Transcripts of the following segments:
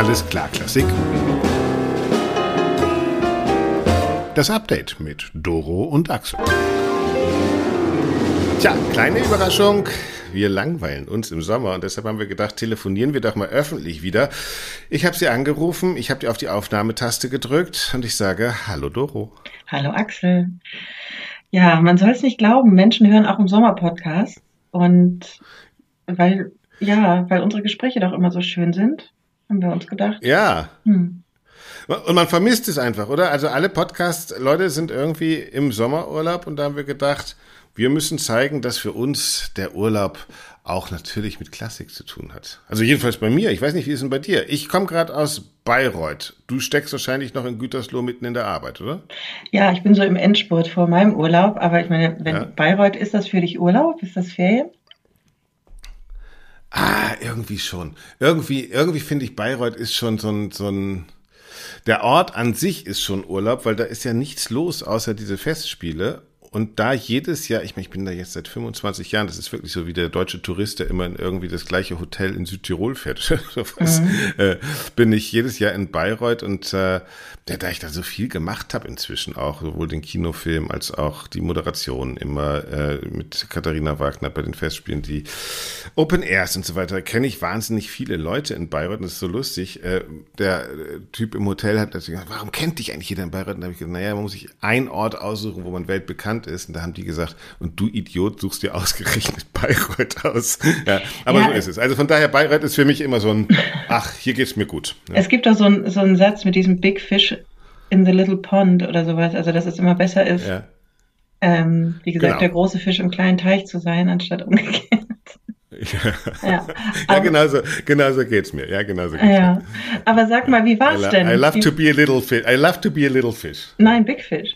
Alles klar, Klassik. Das Update mit Doro und Axel. Tja, kleine Überraschung. Wir langweilen uns im Sommer und deshalb haben wir gedacht, telefonieren wir doch mal öffentlich wieder. Ich habe sie angerufen, ich habe auf die Aufnahmetaste gedrückt und ich sage Hallo Doro. Hallo Axel. Ja, man soll es nicht glauben, Menschen hören auch im Sommer Podcast und weil ja, weil unsere Gespräche doch immer so schön sind, haben wir uns gedacht. Ja. Hm. Und man vermisst es einfach, oder? Also alle Podcast-Leute sind irgendwie im Sommerurlaub und da haben wir gedacht, wir müssen zeigen, dass für uns der Urlaub auch natürlich mit Klassik zu tun hat. Also jedenfalls bei mir. Ich weiß nicht, wie ist es denn bei dir? Ich komme gerade aus Bayreuth. Du steckst wahrscheinlich noch in Gütersloh mitten in der Arbeit, oder? Ja, ich bin so im Endspurt vor meinem Urlaub. Aber ich meine, wenn ja. Bayreuth, ist das für dich Urlaub? Ist das Ferien? Ah, irgendwie schon. Irgendwie, irgendwie finde ich, Bayreuth ist schon so ein, so ein, der Ort an sich ist schon Urlaub, weil da ist ja nichts los außer diese Festspiele. Und da jedes Jahr, ich meine, ich bin da jetzt seit 25 Jahren, das ist wirklich so wie der deutsche Tourist, der immer in irgendwie das gleiche Hotel in Südtirol fährt, sowas, mhm. äh, bin ich jedes Jahr in Bayreuth und äh, ja, da ich da so viel gemacht habe inzwischen auch, sowohl den Kinofilm als auch die Moderation immer äh, mit Katharina Wagner bei den Festspielen, die Open Airs und so weiter, kenne ich wahnsinnig viele Leute in Bayreuth und das ist so lustig. Äh, der äh, Typ im Hotel hat gesagt, warum kennt dich eigentlich jeder in Bayreuth? Und da habe ich gesagt, naja, man muss sich einen Ort aussuchen, wo man weltbekannt ist und da haben die gesagt, und du Idiot suchst dir ausgerechnet Bayreuth aus. Ja, aber ja, so ist es. Also von daher, Bayreuth ist für mich immer so ein, ach, hier geht's mir gut. Ja. Es gibt auch so, ein, so einen Satz mit diesem Big Fish in the Little Pond oder sowas, also dass es immer besser ist, ja. ähm, wie gesagt, genau. der große Fisch im kleinen Teich zu sein, anstatt umgekehrt. Ja, ja, ja genau so, genau so geht's mir. Ja, genau so geht's ja. mir. Aber sag mal, wie war's I denn? I love to be a little fish. I love to be a little fish. Nein, Big Fish.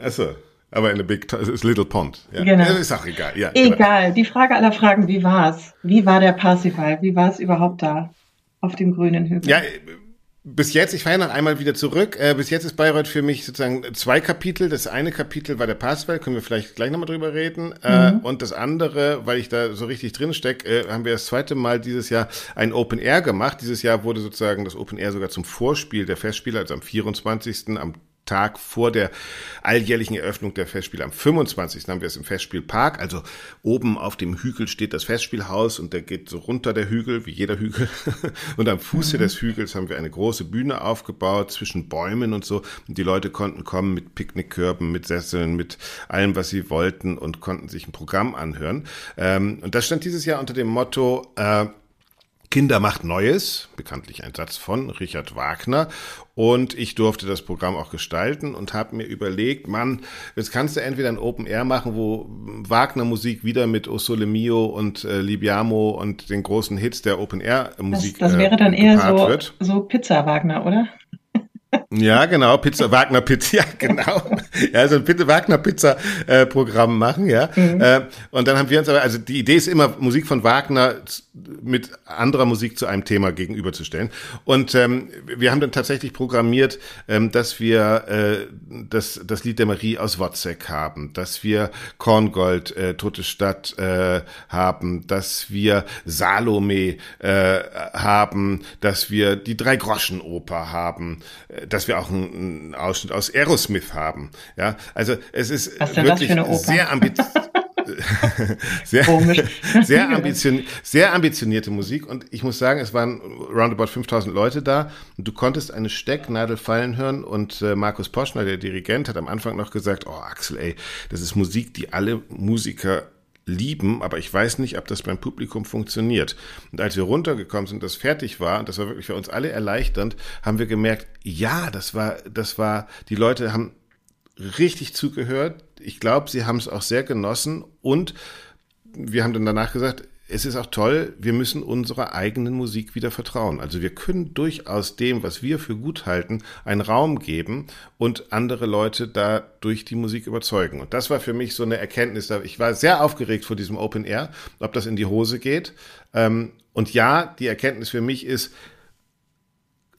Achso. Aber in a big, ist Little Pond. Ja. Genau. Ist auch egal. Ja, egal. Genau. Die Frage aller Fragen, wie war's? Wie war der Parsifal? Wie war es überhaupt da? Auf dem grünen Hügel? Ja, bis jetzt, ich fahre noch einmal wieder zurück. Äh, bis jetzt ist Bayreuth für mich sozusagen zwei Kapitel. Das eine Kapitel war der Passwell, können wir vielleicht gleich nochmal drüber reden. Äh, mhm. und das andere, weil ich da so richtig drin stecke, äh, haben wir das zweite Mal dieses Jahr ein Open Air gemacht. Dieses Jahr wurde sozusagen das Open Air sogar zum Vorspiel der Festspiele, also am 24. am Tag vor der alljährlichen Eröffnung der Festspiele. Am 25. haben wir es im Festspielpark. Also oben auf dem Hügel steht das Festspielhaus und der geht so runter der Hügel, wie jeder Hügel. Und am Fuße mhm. des Hügels haben wir eine große Bühne aufgebaut zwischen Bäumen und so. Und die Leute konnten kommen mit Picknickkörben, mit Sesseln, mit allem, was sie wollten und konnten sich ein Programm anhören. Ähm, und das stand dieses Jahr unter dem Motto, äh, Kinder macht Neues, bekanntlich ein Satz von Richard Wagner. Und ich durfte das Programm auch gestalten und habe mir überlegt, Mann, jetzt kannst du entweder ein Open Air machen, wo Wagner Musik wieder mit O Sole Mio und äh, Libiamo und den großen Hits der Open Air Musik. Das, das wäre dann äh, eher so, so Pizza Wagner, oder? Ja, genau, Pizza, Wagner Pizza, ja, genau. Ja, so ein Bitte Wagner Pizza äh, Programm machen, ja. Mhm. Äh, und dann haben wir uns aber, also die Idee ist immer, Musik von Wagner mit anderer Musik zu einem Thema gegenüberzustellen. Und ähm, wir haben dann tatsächlich programmiert, ähm, dass wir äh, das, das Lied der Marie aus Wozzeck haben, dass wir Korngold, äh, Tote Stadt äh, haben, dass wir Salome äh, haben, dass wir die Drei-Groschen-Oper haben, äh, dass wir auch einen, einen Ausschnitt aus Aerosmith haben. Ja, also es ist wirklich sehr ambitioniert. sehr, sehr, ambitioniert, sehr ambitionierte Musik und ich muss sagen, es waren roundabout 5000 Leute da und du konntest eine Stecknadel fallen hören und äh, Markus Poschner, der Dirigent, hat am Anfang noch gesagt, oh Axel, ey, das ist Musik, die alle Musiker lieben, aber ich weiß nicht, ob das beim Publikum funktioniert. Und als wir runtergekommen sind, das fertig war, und das war wirklich für uns alle erleichternd, haben wir gemerkt, ja, das war, das war, die Leute haben richtig zugehört. Ich glaube, sie haben es auch sehr genossen und wir haben dann danach gesagt, es ist auch toll, wir müssen unserer eigenen Musik wieder vertrauen. Also wir können durchaus dem, was wir für gut halten, einen Raum geben und andere Leute da durch die Musik überzeugen. Und das war für mich so eine Erkenntnis. Ich war sehr aufgeregt vor diesem Open Air, ob das in die Hose geht. Ähm, und ja, die Erkenntnis für mich ist,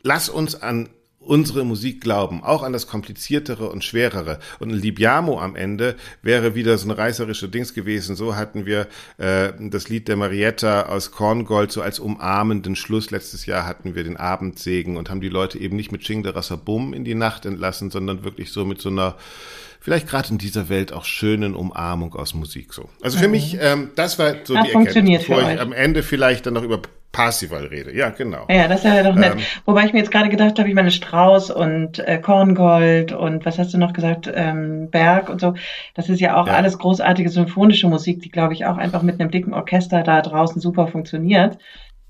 lass uns an unsere Musik glauben, auch an das Kompliziertere und Schwerere. Und ein Libiamo am Ende wäre wieder so eine reißerische Dings gewesen. So hatten wir äh, das Lied der Marietta aus Korngold so als umarmenden Schluss. Letztes Jahr hatten wir den Abendsegen und haben die Leute eben nicht mit Ching de Rassabum in die Nacht entlassen, sondern wirklich so mit so einer vielleicht gerade in dieser Welt auch schönen Umarmung aus Musik so. Also für mhm. mich, ähm, das war so das die Erkenntnis, bevor ich am Ende vielleicht dann noch über Parsival rede. Ja, genau. Ja, das ist ja doch nett. Ähm, Wobei ich mir jetzt gerade gedacht habe, ich meine Strauß und äh, Korngold und was hast du noch gesagt, ähm, Berg und so. Das ist ja auch ja. alles großartige symphonische Musik, die glaube ich auch einfach mit einem dicken Orchester da draußen super funktioniert.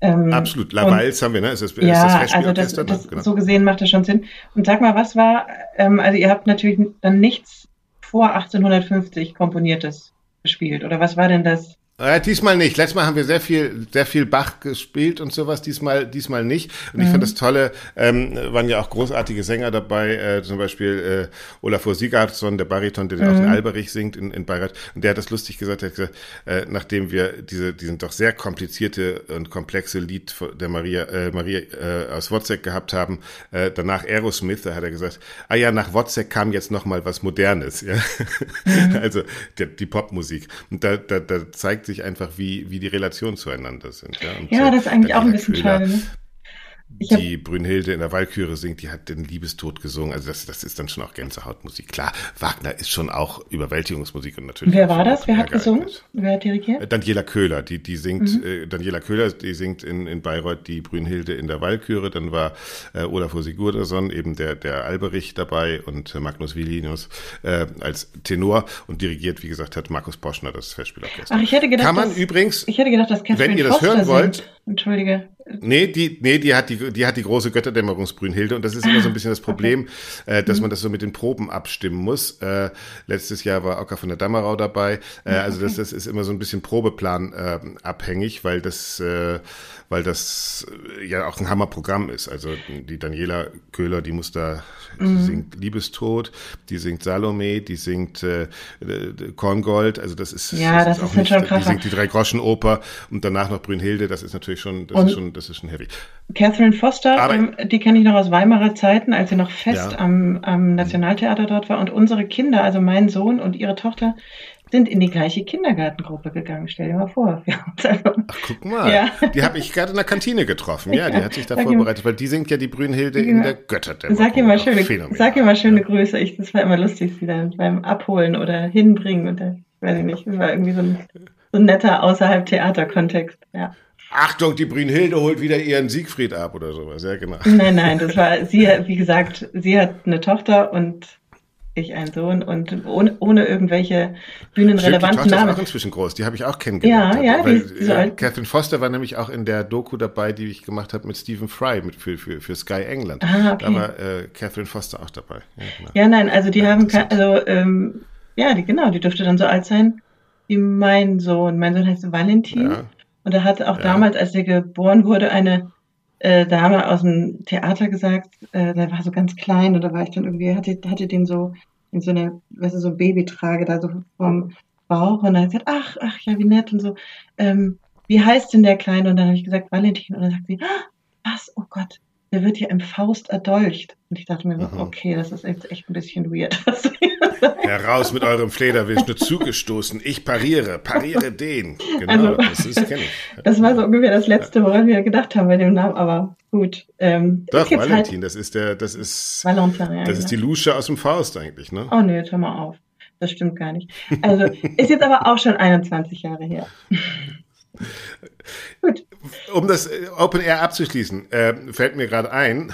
Ähm, Absolut. Lavals haben wir, ne? Ist das, ja, ist das also das, das genau. so gesehen macht das schon Sinn. Und sag mal, was war, ähm, also ihr habt natürlich dann nichts vor 1850 komponiertes gespielt, oder was war denn das? Ja, diesmal nicht. Letztes Mal haben wir sehr viel, sehr viel Bach gespielt und sowas. Diesmal, diesmal nicht. Und ich mhm. fand das Tolle, ähm, waren ja auch großartige Sänger dabei, äh, zum Beispiel äh, Olafur Sigurdsson, der Bariton, der mhm. auch in Alberich singt in, in Bayreuth. Und der hat das lustig gesagt, er hat gesagt, äh, nachdem wir diese, diesen doch sehr komplizierte und komplexe Lied der Maria, äh, Maria äh, aus Wozzeck gehabt haben, äh, danach Aerosmith, da hat er gesagt, ah ja, nach Wozzeck kam jetzt noch mal was Modernes, ja. Mhm. also die, die Popmusik. Und da, da, da zeigt sich einfach, wie, wie die Relationen zueinander sind. Ja, ja das ist eigentlich auch ein bisschen schade. Die Brünnhilde in der Walküre singt, die hat den Liebestod gesungen. Also das, das ist dann schon auch Gänsehautmusik. Klar, Wagner ist schon auch Überwältigungsmusik und natürlich. Wer war das? Wer hat gesungen? Wer hat dirigiert? Äh, Daniela Köhler, die, die singt, mhm. äh, Daniela Köhler, die singt in, in Bayreuth die Brünnhilde in der Walküre. Dann war äh, Olafur Sigurdarsson, eben der, der Alberich dabei und äh, Magnus Willinus äh, als Tenor und dirigiert, wie gesagt, hat Markus Poschner das Festspielorchester. Ach, ich hätte gedacht, Kann man dass, übrigens, ich hätte gedacht, dass Catherine wenn ihr das Foster hören wollt, singt. Entschuldige. Nee, die, nee, die hat die, die hat die große Götterdämmerungsbrünnhilde und das ist immer so ein bisschen das Problem, äh, dass mhm. man das so mit den Proben abstimmen muss. Äh, letztes Jahr war Ocker von der Dammerau dabei. Äh, also das, das ist immer so ein bisschen Probeplan äh, abhängig, weil das, äh, weil das äh, ja auch ein Hammerprogramm ist. Also die Daniela Köhler, die muss da, mhm. die singt Liebestod, die singt Salome, die singt äh, Korngold. Also das ist, ja, das, das ist, ist nicht, schon krass. Die singt die drei Groschen Oper und danach noch Brünnhilde. Das ist natürlich schon, das ist schon, das ist schon heavy. Catherine Foster, Aber, ähm, die kenne ich noch aus Weimarer Zeiten, als sie noch fest ja. am, am Nationaltheater dort war. Und unsere Kinder, also mein Sohn und ihre Tochter, sind in die gleiche Kindergartengruppe gegangen. Stell dir mal vor. Ach, guck mal. Ja. Die habe ich gerade in der Kantine getroffen. Ja, die hat sich da sag vorbereitet, ihm, weil die singt ja die Brünnhilde in der Götterdämmerung. Sag ihr mal schöne, sag ihr mal schöne Grüße. Ich, das war immer lustig, sie dann beim Abholen oder hinbringen. Und da, weiß ich nicht, das war irgendwie so ein, so ein netter außerhalb Theaterkontext. Ja. Achtung, die Brünnhilde holt wieder ihren Siegfried ab oder sowas. Ja, genau. Nein, nein, das war, sie, wie gesagt, sie hat eine Tochter und ich einen Sohn und ohne, ohne irgendwelche bühnenrelevanten Stimmt, die Namen. ist auch inzwischen groß, die habe ich auch kennengelernt. Ja, ja, weil, die, äh, Catherine Foster war nämlich auch in der Doku dabei, die ich gemacht habe mit Stephen Fry mit, für, für, für Sky England. Ah, okay. Da war äh, Catherine Foster auch dabei. Ja, genau. ja nein, also die ja, haben, also ähm, ja, die, genau, die dürfte dann so alt sein wie mein Sohn. Mein Sohn heißt Valentin. Ja. Und er hat auch damals, als er geboren wurde, eine äh, Dame aus dem Theater gesagt, äh, der war so ganz klein und da war ich dann irgendwie, hatte, hatte den so in so eine, weißt du, so ein Babytrage da so vom Bauch und dann hat sie gesagt, ach, ach ja, wie nett und so, ähm, wie heißt denn der Kleine? Und dann habe ich gesagt, Valentin. Und dann sagt sie, ah, was, oh Gott, der wird hier im Faust erdolcht. Und ich dachte mir so, mhm. okay, das ist jetzt echt ein bisschen weird. Heraus mit eurem Flederwisch, nur zugestoßen. Ich pariere, pariere den. Genau, also, das ist, kenne ich. Das war so ungefähr das Letzte, woran wir gedacht haben bei dem Namen, aber gut. Ähm, Doch, Valentin, halt das ist der, das ist, Valentin, ja, das ist die genau. Lusche aus dem Faust eigentlich, ne? Oh jetzt hör mal auf. Das stimmt gar nicht. Also, ist jetzt aber auch schon 21 Jahre her. Gut. Um das äh, Open Air abzuschließen, äh, fällt mir gerade ein,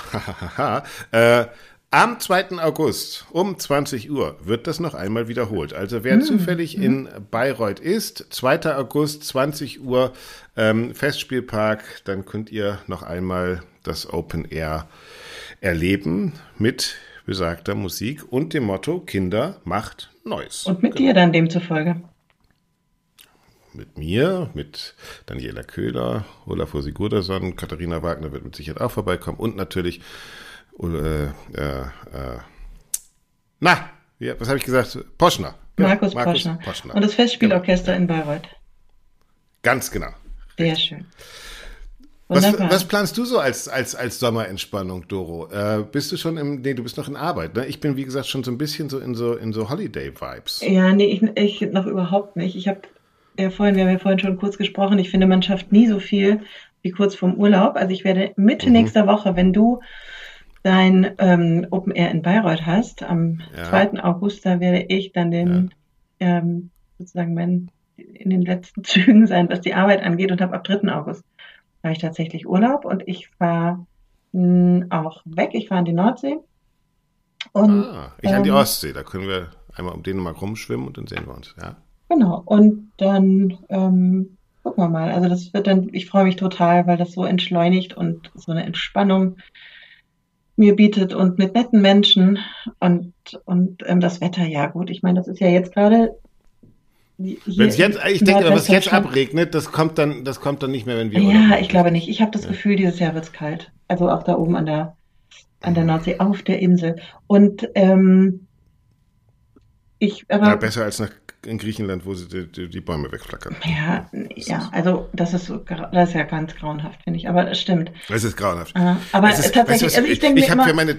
äh, am 2. August um 20 Uhr wird das noch einmal wiederholt. Also wer mhm. zufällig in Bayreuth ist, 2. August 20 Uhr ähm, Festspielpark, dann könnt ihr noch einmal das Open Air erleben mit besagter Musik und dem Motto Kinder macht Neues. Und mit genau. dir dann demzufolge mit mir, mit Daniela Köhler, Olafur Sigurdarsson, Katharina Wagner wird mit Sicherheit auch vorbeikommen und natürlich, äh, äh, äh, na, ja, was habe ich gesagt? Poschner. Genau, Markus, Markus Poschner. Poschner. Und das Festspielorchester genau. in Bayreuth. Ganz genau. Sehr schön. Was, was, planst du so als, als, als Sommerentspannung, Doro? Äh, bist du schon im, nee, du bist noch in Arbeit, ne? Ich bin, wie gesagt, schon so ein bisschen so in so, in so Holiday-Vibes. Ja, nee, ich, ich noch überhaupt nicht. Ich habe ja vorhin, wir haben ja vorhin schon kurz gesprochen, ich finde, man schafft nie so viel wie kurz vorm Urlaub. Also ich werde Mitte mhm. nächster Woche, wenn du dein ähm, Open Air in Bayreuth hast, am ja. 2. August, da werde ich dann den, ja. ähm, sozusagen mein, in den letzten Zügen sein, was die Arbeit angeht und habe ab 3. August habe ich tatsächlich Urlaub und ich fahre hm, auch weg. Ich fahre an die Nordsee. Und, ah, ich ähm, an die ähm, Ostsee. Da können wir einmal um Dänemark rumschwimmen und dann sehen wir uns. Ja. Genau. Und dann ähm, gucken wir mal. Also das wird dann, ich freue mich total, weil das so entschleunigt und so eine Entspannung mir bietet und mit netten Menschen und, und ähm, das Wetter, ja gut, ich meine, das ist ja jetzt gerade wenn es jetzt, ich denke, wenn es jetzt abregnet, das kommt dann, das kommt dann nicht mehr, wenn wir. Ja, ich glaube nicht. Ich habe das ja. Gefühl, dieses Jahr wird es kalt. Also auch da oben an der, an der Nordsee, auf der Insel. Und ähm, ich, aber. Ja, besser als nach, in Griechenland, wo sie die, die, die Bäume wegflackern. Ja, ja, also das ist, das ist ja ganz grauenhaft, finde ich. Aber das stimmt. Es ist grauenhaft. Uh, aber ist, tatsächlich, weißt du, also ich, ich denke ich, ich habe für meine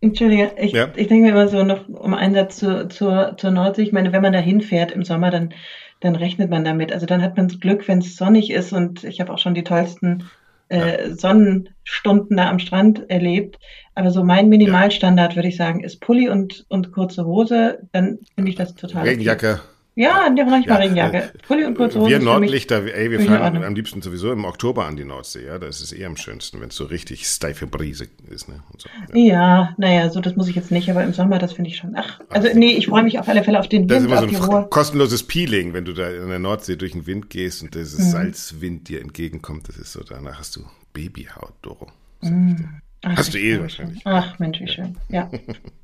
Entschuldige, ich, ja. ich denke mir immer so noch um einen Satz zur, zur, zur Nordsee. Ich meine, wenn man da hinfährt im Sommer, dann, dann rechnet man damit. Also dann hat man das Glück, wenn es sonnig ist und ich habe auch schon die tollsten äh, ja. Sonnenstunden da am Strand erlebt. Aber so mein Minimalstandard, würde ich sagen, ist Pulli und, und kurze Hose. Dann finde ich das total. Regenjacke. Okay. Ja, in dem Bereich ja, Regenjacke. Pulli und kurze Hose. Wir Nordlichter, ey, wir fahren am liebsten sowieso im Oktober an die Nordsee, ja. Da ist es eher am schönsten, wenn es so richtig steife Brise ist, ne? So, ja. ja, naja, so das muss ich jetzt nicht, aber im Sommer, das finde ich schon. Ach, also nee, ich freue mich auf alle Fälle auf den Wind. Das ist immer so ein kostenloses Peeling, wenn du da in der Nordsee durch den Wind gehst und dieses mhm. Salzwind dir entgegenkommt. Das ist so, danach hast du Babyhaut, Doro. Mhm. Ach, hast du eh wahrscheinlich. Ach, Mensch, wie schön. Ja.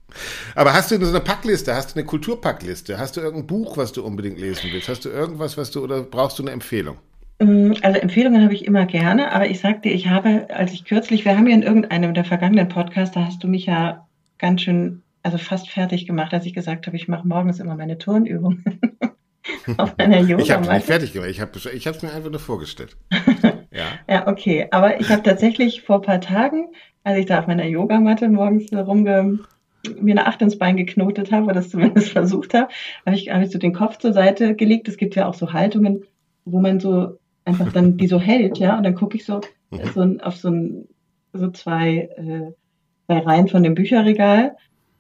Aber hast du so eine Packliste? Hast du eine Kulturpackliste? Hast du irgendein Buch, was du unbedingt lesen willst? Hast du irgendwas, was du oder brauchst du eine Empfehlung? Mm, also Empfehlungen habe ich immer gerne, aber ich sagte, ich habe, als ich kürzlich, wir haben ja in irgendeinem der vergangenen Podcasts, da hast du mich ja ganz schön, also fast fertig gemacht, als ich gesagt habe, ich mache morgens immer meine Turnübungen auf meiner Yoga. Ich habe nicht fertig gemacht, ich habe ich es mir einfach nur vorgestellt. ja. ja, okay, aber ich habe tatsächlich vor ein paar Tagen, als ich da auf meiner Yogamatte morgens rumge mir eine Acht ins Bein geknotet habe, oder das zumindest versucht habe, habe ich, habe ich so den Kopf zur Seite gelegt. Es gibt ja auch so Haltungen, wo man so einfach dann die so hält, ja, und dann gucke ich so, mhm. so auf so, ein, so zwei, äh, zwei Reihen von dem Bücherregal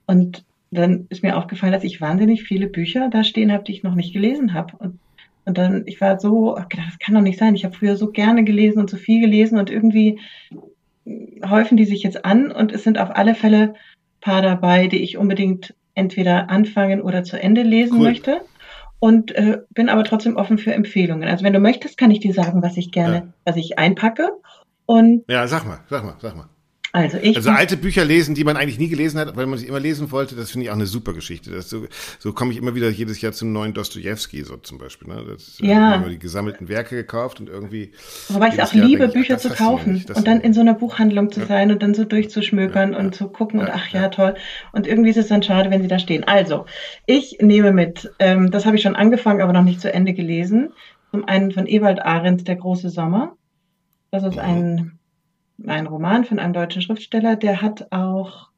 und dann ist mir aufgefallen, dass ich wahnsinnig viele Bücher da stehen habe, die ich noch nicht gelesen habe. Und, und dann, ich war so, gedacht, das kann doch nicht sein. Ich habe früher so gerne gelesen und so viel gelesen und irgendwie häufen die sich jetzt an und es sind auf alle Fälle paar dabei, die ich unbedingt entweder anfangen oder zu Ende lesen cool. möchte. Und äh, bin aber trotzdem offen für Empfehlungen. Also wenn du möchtest, kann ich dir sagen, was ich gerne, ja. was ich einpacke. Und ja, sag mal, sag mal, sag mal. Also, ich also alte Bücher lesen, die man eigentlich nie gelesen hat, weil man sie immer lesen wollte, das finde ich auch eine super Geschichte. Das so, so komme ich immer wieder jedes Jahr zum neuen Dostoevsky, so zum Beispiel. Ne? Das, äh, ja. Immer die gesammelten Werke gekauft und irgendwie. Wobei ich auch Jahr liebe, Bücher ach, zu kaufen und dann in so einer Buchhandlung zu ja. sein und dann so durchzuschmökern ja, und zu gucken und ach ja, toll. Und irgendwie ist es dann schade, wenn sie da stehen. Also, ich nehme mit, ähm, das habe ich schon angefangen, aber noch nicht zu Ende gelesen. Zum einen von Ewald Arendt, Der große Sommer. Das ist ein ein Roman von einem deutschen Schriftsteller, der hat auch,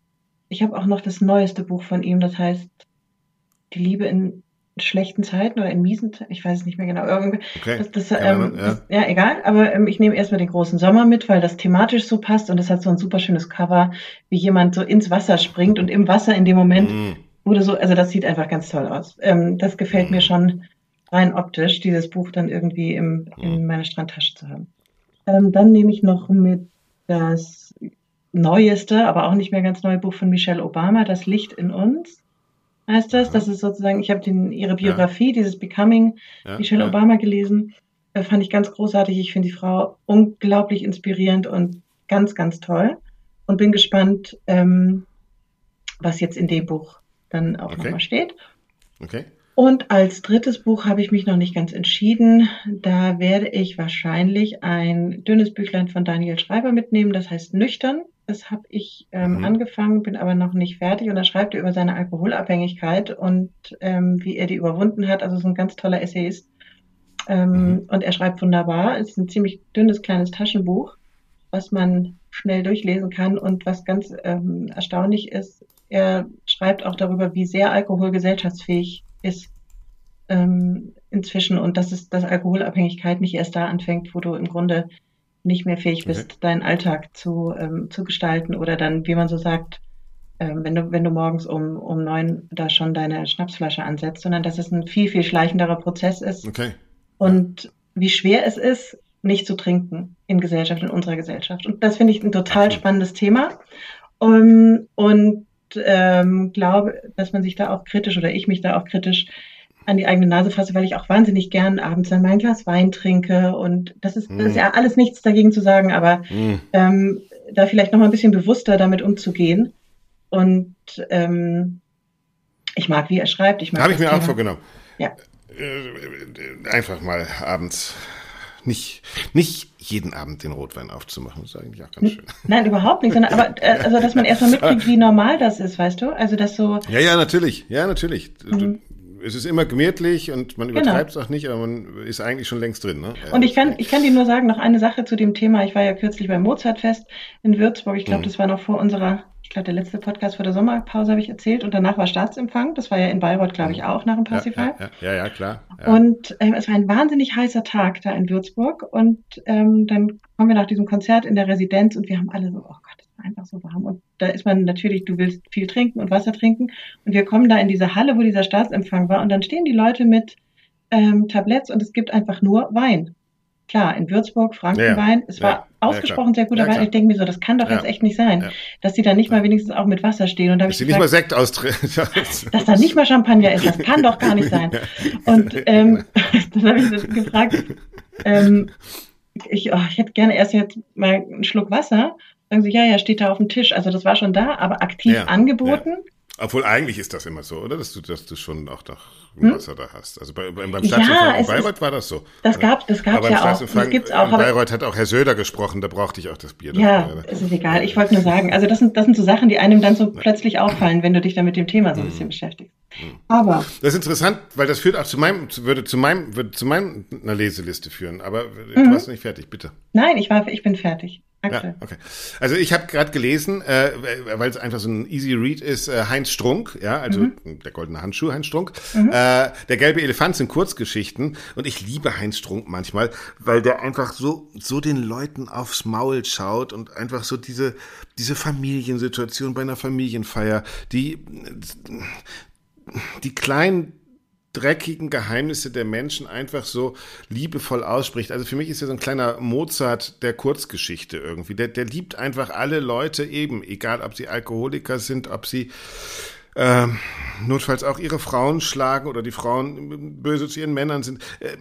ich habe auch noch das neueste Buch von ihm, das heißt Die Liebe in schlechten Zeiten oder in miesen Zeiten, ich weiß es nicht mehr genau. Irgendwie, okay. das, das, ähm, ja. Das, ja. egal, aber ähm, ich nehme erstmal den großen Sommer mit, weil das thematisch so passt und es hat so ein super schönes Cover, wie jemand so ins Wasser springt und im Wasser in dem Moment mm. wurde so, also das sieht einfach ganz toll aus. Ähm, das gefällt mm. mir schon rein optisch, dieses Buch dann irgendwie im, in mm. meiner Strandtasche zu haben. Ähm, dann nehme ich noch mit das neueste, aber auch nicht mehr ganz neue Buch von Michelle Obama, Das Licht in uns heißt das. Das ist sozusagen, ich habe ihre Biografie, ja. dieses Becoming, ja, Michelle ja. Obama gelesen. Das fand ich ganz großartig. Ich finde die Frau unglaublich inspirierend und ganz, ganz toll. Und bin gespannt, ähm, was jetzt in dem Buch dann auch okay. nochmal steht. Okay. Und als drittes Buch habe ich mich noch nicht ganz entschieden. Da werde ich wahrscheinlich ein dünnes Büchlein von Daniel Schreiber mitnehmen, das heißt Nüchtern. Das habe ich ähm, mhm. angefangen, bin aber noch nicht fertig. Und da schreibt er über seine Alkoholabhängigkeit und ähm, wie er die überwunden hat. Also so ein ganz toller Essayist. Ähm, mhm. Und er schreibt wunderbar. Es ist ein ziemlich dünnes kleines Taschenbuch. was man schnell durchlesen kann und was ganz ähm, erstaunlich ist, er schreibt auch darüber, wie sehr Alkohol gesellschaftsfähig ist ähm, inzwischen und dass es, dass Alkoholabhängigkeit nicht erst da anfängt, wo du im Grunde nicht mehr fähig bist, okay. deinen Alltag zu, ähm, zu gestalten oder dann, wie man so sagt, ähm, wenn du, wenn du morgens um, um neun da schon deine Schnapsflasche ansetzt, sondern dass es ein viel, viel schleichenderer Prozess ist. Okay. Und wie schwer es ist, nicht zu trinken in Gesellschaft, in unserer Gesellschaft. Und das finde ich ein total okay. spannendes Thema. Um, und ähm, glaube, dass man sich da auch kritisch oder ich mich da auch kritisch an die eigene Nase fasse, weil ich auch wahnsinnig gern abends dann mein Glas Wein trinke und das ist, mm. das ist ja alles nichts dagegen zu sagen, aber mm. ähm, da vielleicht noch mal ein bisschen bewusster damit umzugehen und ähm, ich mag, wie er schreibt. Ich Habe ich mir Thema. auch vorgenommen. Ja. Äh, einfach mal abends nicht, nicht jeden Abend den Rotwein aufzumachen. Das ist eigentlich auch ganz schön. Nein, überhaupt nicht. Sondern, aber äh, also, dass man erstmal mitkriegt, wie normal das ist, weißt du? Also, dass so. Ja, ja, natürlich. Ja, natürlich. Mhm. Es ist immer gemütlich und man übertreibt es genau. auch nicht, aber man ist eigentlich schon längst drin. Ne? Und ich kann, ich kann dir nur sagen, noch eine Sache zu dem Thema. Ich war ja kürzlich beim Mozartfest in Würzburg. Ich glaube, mhm. das war noch vor unserer glaube, der letzte Podcast vor der Sommerpause habe ich erzählt und danach war Staatsempfang. Das war ja in Bayreuth, glaube ich, mhm. auch nach dem Parsifal. Ja, ja, ja, ja, klar. Ja. Und ähm, es war ein wahnsinnig heißer Tag da in Würzburg und ähm, dann kommen wir nach diesem Konzert in der Residenz und wir haben alle so, oh Gott, einfach so warm. Und da ist man natürlich, du willst viel trinken und Wasser trinken und wir kommen da in diese Halle, wo dieser Staatsempfang war und dann stehen die Leute mit ähm, Tabletts und es gibt einfach nur Wein klar, in Würzburg, Frankenwein, ja, es war ja, ausgesprochen sehr guter Wein. Ich denke mir so, das kann doch jetzt echt nicht sein, dass die da nicht mal wenigstens auch mit Wasser stehen. Und da dass sie nicht mal Sekt austreten. dass da nicht mal Champagner ist, das kann doch gar nicht sein. Und ähm, dann habe ich gefragt, ähm, ich, oh, ich hätte gerne erst jetzt mal einen Schluck Wasser. Sagen sie, ja, ja, steht da auf dem Tisch. Also das war schon da, aber aktiv angeboten. Obwohl eigentlich ist das immer so, oder? Dass du, dass du schon auch noch Wasser hm? da hast. Also bei, beim Staatsempfang ja, in Bayreuth war das so. Das gab das gab's ja auch. Das gibt's auch. In Bayreuth hat auch Herr Söder gesprochen, da brauchte ich auch das Bier. Ja, es ist egal. Ich wollte nur sagen, also das sind, das sind so Sachen, die einem dann so plötzlich auffallen, wenn du dich dann mit dem Thema so ein bisschen mhm. beschäftigst. Mhm. Aber. Das ist interessant, weil das führt auch zu meinem, würde zu meinem, würde zu meiner Leseliste führen. Aber du mhm. warst nicht fertig, bitte. Nein, ich war, ich bin fertig. Ja, okay. Also ich habe gerade gelesen, äh, weil es einfach so ein easy read ist, äh, Heinz Strunk, ja, also mhm. der goldene Handschuh Heinz Strunk, mhm. äh, der gelbe Elefant sind Kurzgeschichten und ich liebe Heinz Strunk manchmal, weil der einfach so so den Leuten aufs Maul schaut und einfach so diese diese Familiensituation bei einer Familienfeier, die die kleinen dreckigen Geheimnisse der Menschen einfach so liebevoll ausspricht. Also für mich ist er so ein kleiner Mozart der Kurzgeschichte irgendwie. Der, der liebt einfach alle Leute eben, egal ob sie Alkoholiker sind, ob sie äh, notfalls auch ihre Frauen schlagen oder die Frauen böse zu ihren Männern sind. Äh,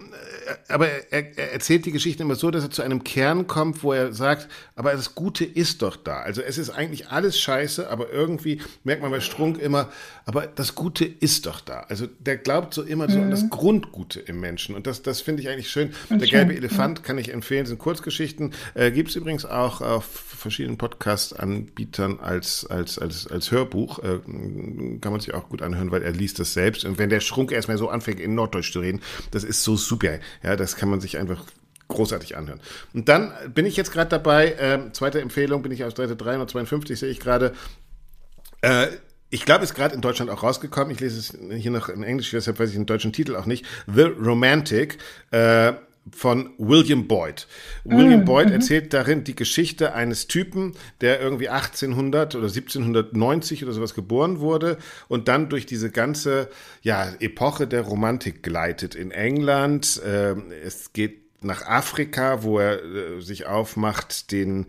aber er, er, erzählt die Geschichte immer so, dass er zu einem Kern kommt, wo er sagt, aber das Gute ist doch da. Also es ist eigentlich alles scheiße, aber irgendwie merkt man bei Strunk immer, aber das Gute ist doch da. Also der glaubt so immer mhm. so an das mhm. Grundgute im Menschen. Und das, das finde ich eigentlich schön. Und der schön, gelbe Elefant ja. kann ich empfehlen, sind Kurzgeschichten. Äh, Gibt es übrigens auch auf verschiedenen Podcast-Anbietern als, als, als, als Hörbuch. Äh, kann man sich auch gut anhören, weil er liest das selbst. Und wenn der Schrunk erstmal so anfängt, in Norddeutsch zu reden, das ist so super. Ja, das kann man sich einfach großartig anhören. Und dann bin ich jetzt gerade dabei, äh, zweite Empfehlung, bin ich auf Seite 352, sehe ich gerade. Äh, ich glaube, ist gerade in Deutschland auch rausgekommen. Ich lese es hier noch in Englisch, deshalb weiß ich den deutschen Titel auch nicht. The Romantic. Äh, von William Boyd. William mm, Boyd mm erzählt darin die Geschichte eines Typen, der irgendwie 1800 oder 1790 oder sowas geboren wurde und dann durch diese ganze ja, Epoche der Romantik gleitet in England. Äh, es geht nach Afrika, wo er äh, sich aufmacht, den,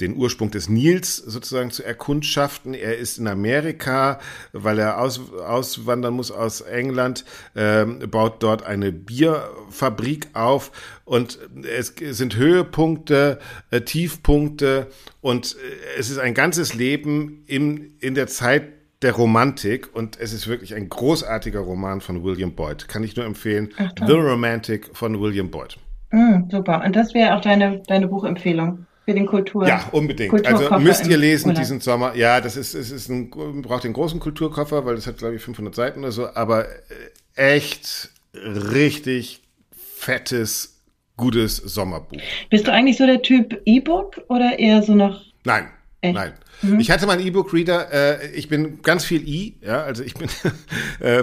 den Ursprung des Nils sozusagen zu erkundschaften. Er ist in Amerika, weil er aus, auswandern muss aus England, äh, baut dort eine Bierfabrik auf und es sind Höhepunkte, äh, Tiefpunkte und äh, es ist ein ganzes Leben im, in der Zeit der Romantik und es ist wirklich ein großartiger Roman von William Boyd. Kann ich nur empfehlen. Ach, The Romantic von William Boyd. Mm, super. Und das wäre auch deine, deine Buchempfehlung für den Kultur. Ja, unbedingt. Also müsst ihr lesen diesen Sommer. Ja, das ist, es ist ein, braucht den großen Kulturkoffer, weil das hat, glaube ich, 500 Seiten oder so, aber äh, echt richtig fettes gutes Sommerbuch. Bist du eigentlich so der Typ E-Book oder eher so noch? Nein, Echt? nein. Mhm. Ich hatte mal einen E-Book-Reader. Äh, ich bin ganz viel I, ja, also ich bin äh,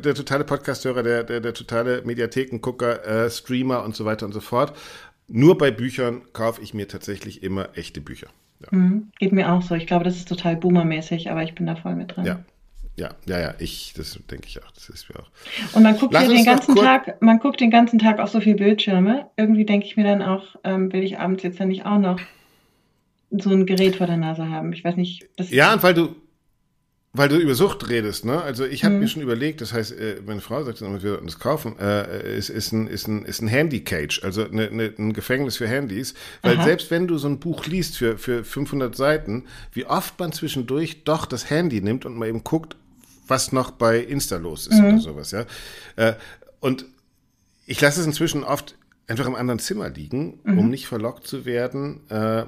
der totale Podcasthörer, der, der, der totale Mediathekengucker, äh, Streamer und so weiter und so fort. Nur bei Büchern kaufe ich mir tatsächlich immer echte Bücher. Ja. Mhm. Geht mir auch so. Ich glaube, das ist total boomermäßig, aber ich bin da voll mit drin. Ja. Ja, ja, ja, ich, das denke ich auch, das ist mir auch. Und man guckt ja den ganzen Tag, man guckt den ganzen Tag auf so viele Bildschirme. Irgendwie denke ich mir dann auch, ähm, will ich abends jetzt dann nicht auch noch so ein Gerät vor der Nase haben. Ich weiß nicht. Ja, und weil du, weil du über Sucht redest, ne? Also ich habe mhm. mir schon überlegt, das heißt, äh, meine Frau sagt, wir sollten das kaufen, äh, ist, ist ein, ist ein, ist ein Handy-Cage, also eine, eine, ein Gefängnis für Handys. Weil Aha. selbst wenn du so ein Buch liest für, für 500 Seiten, wie oft man zwischendurch doch das Handy nimmt und mal eben guckt, was noch bei Insta los ist mhm. oder sowas, ja. Äh, und ich lasse es inzwischen oft einfach im anderen Zimmer liegen, mhm. um nicht verlockt zu werden, äh,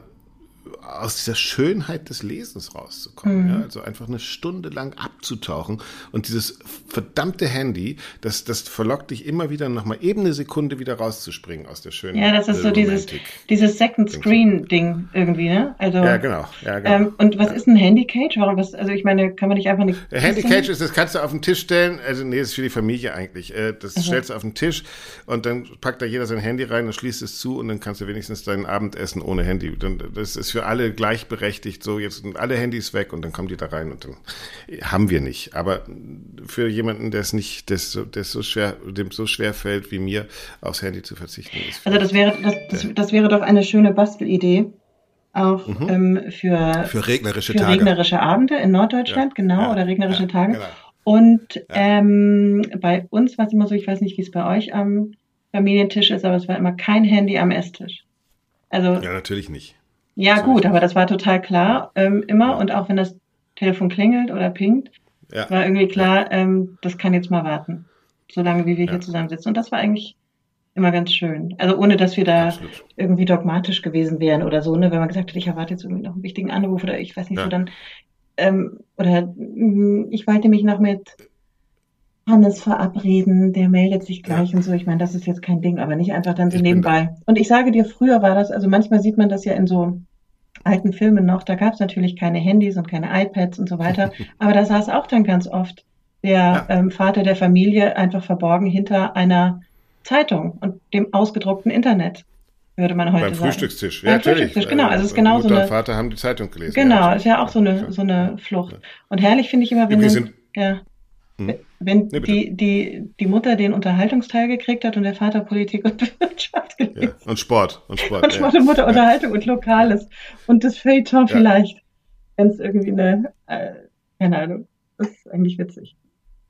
aus dieser Schönheit des Lesens rauszukommen. Mhm. Ja? Also einfach eine Stunde lang abzutauchen und dieses verdammte Handy, das, das verlockt dich immer wieder noch mal eben eine Sekunde wieder rauszuspringen aus der schönen Ja, das ist so dieses, dieses Second Screen Ding irgendwie, ne? Also, ja, genau. Ja, genau. Ähm, und was ja. ist ein Handy Cage? Warum was, also ich meine, kann man nicht einfach nicht. Handy Cage ist, das kannst du auf den Tisch stellen, also nee, das ist für die Familie eigentlich. Äh, das okay. stellst du auf den Tisch und dann packt da jeder sein Handy rein und schließt es zu und dann kannst du wenigstens dein Abendessen ohne Handy. Das ist für alle gleichberechtigt, so jetzt sind alle Handys weg und dann kommen die da rein und dann haben wir nicht. Aber für jemanden, der es nicht, der so, so schwer, dem so schwer fällt wie mir, aufs Handy zu verzichten ist. Also das wäre, das, das, das wäre doch eine schöne Bastelidee. Auch mhm. ähm, für, für regnerische für Tage. regnerische Abende in Norddeutschland, ja. genau, ja. oder regnerische ja. Tage. Genau. Und ähm, bei uns war es immer so, ich weiß nicht, wie es bei euch am Familientisch ist, aber es war immer kein Handy am Esstisch. Also, ja, natürlich nicht. Ja, das gut, aber das war total klar, ähm, immer. Ja. Und auch wenn das Telefon klingelt oder pinkt, ja. war irgendwie klar, ähm, das kann jetzt mal warten, solange wie wir hier zusammensitzen. Und das war eigentlich immer ganz schön. Also ohne, dass wir da Absolut. irgendwie dogmatisch gewesen wären oder so, ne? Wenn man gesagt hat, ich erwarte jetzt irgendwie noch einen wichtigen Anruf oder ich weiß nicht, so dann, ähm, oder mh, ich wollte mich noch mit Hannes verabreden, der meldet sich gleich und so. Ich meine, das ist jetzt kein Ding, aber nicht einfach dann so ich nebenbei. Und ich sage dir, früher war das, also manchmal sieht man das ja in so alten Filmen noch, da gab es natürlich keine Handys und keine iPads und so weiter, aber da saß auch dann ganz oft der ja. ähm, Vater der Familie einfach verborgen hinter einer Zeitung und dem ausgedruckten Internet würde man heute Beim sagen. Frühstystisch, ja, Beim natürlich. Frühstückstisch, genau. Also es ist genau Mutter so eine, und Vater haben die Zeitung gelesen. Genau, ja, ist ja auch so eine, so eine Flucht. Und herrlich finde ich immer, wenn, dann, ja, hm. Wenn nee, die, die, die Mutter den Unterhaltungsteil gekriegt hat und der Vater Politik und Wirtschaft gelesen. Ja, und Sport. Und Sport, und, Sport ja. und Mutter Unterhaltung und Lokales. Und das Feuilleton vielleicht. Wenn es irgendwie eine, äh, keine Ahnung. Das ist eigentlich witzig.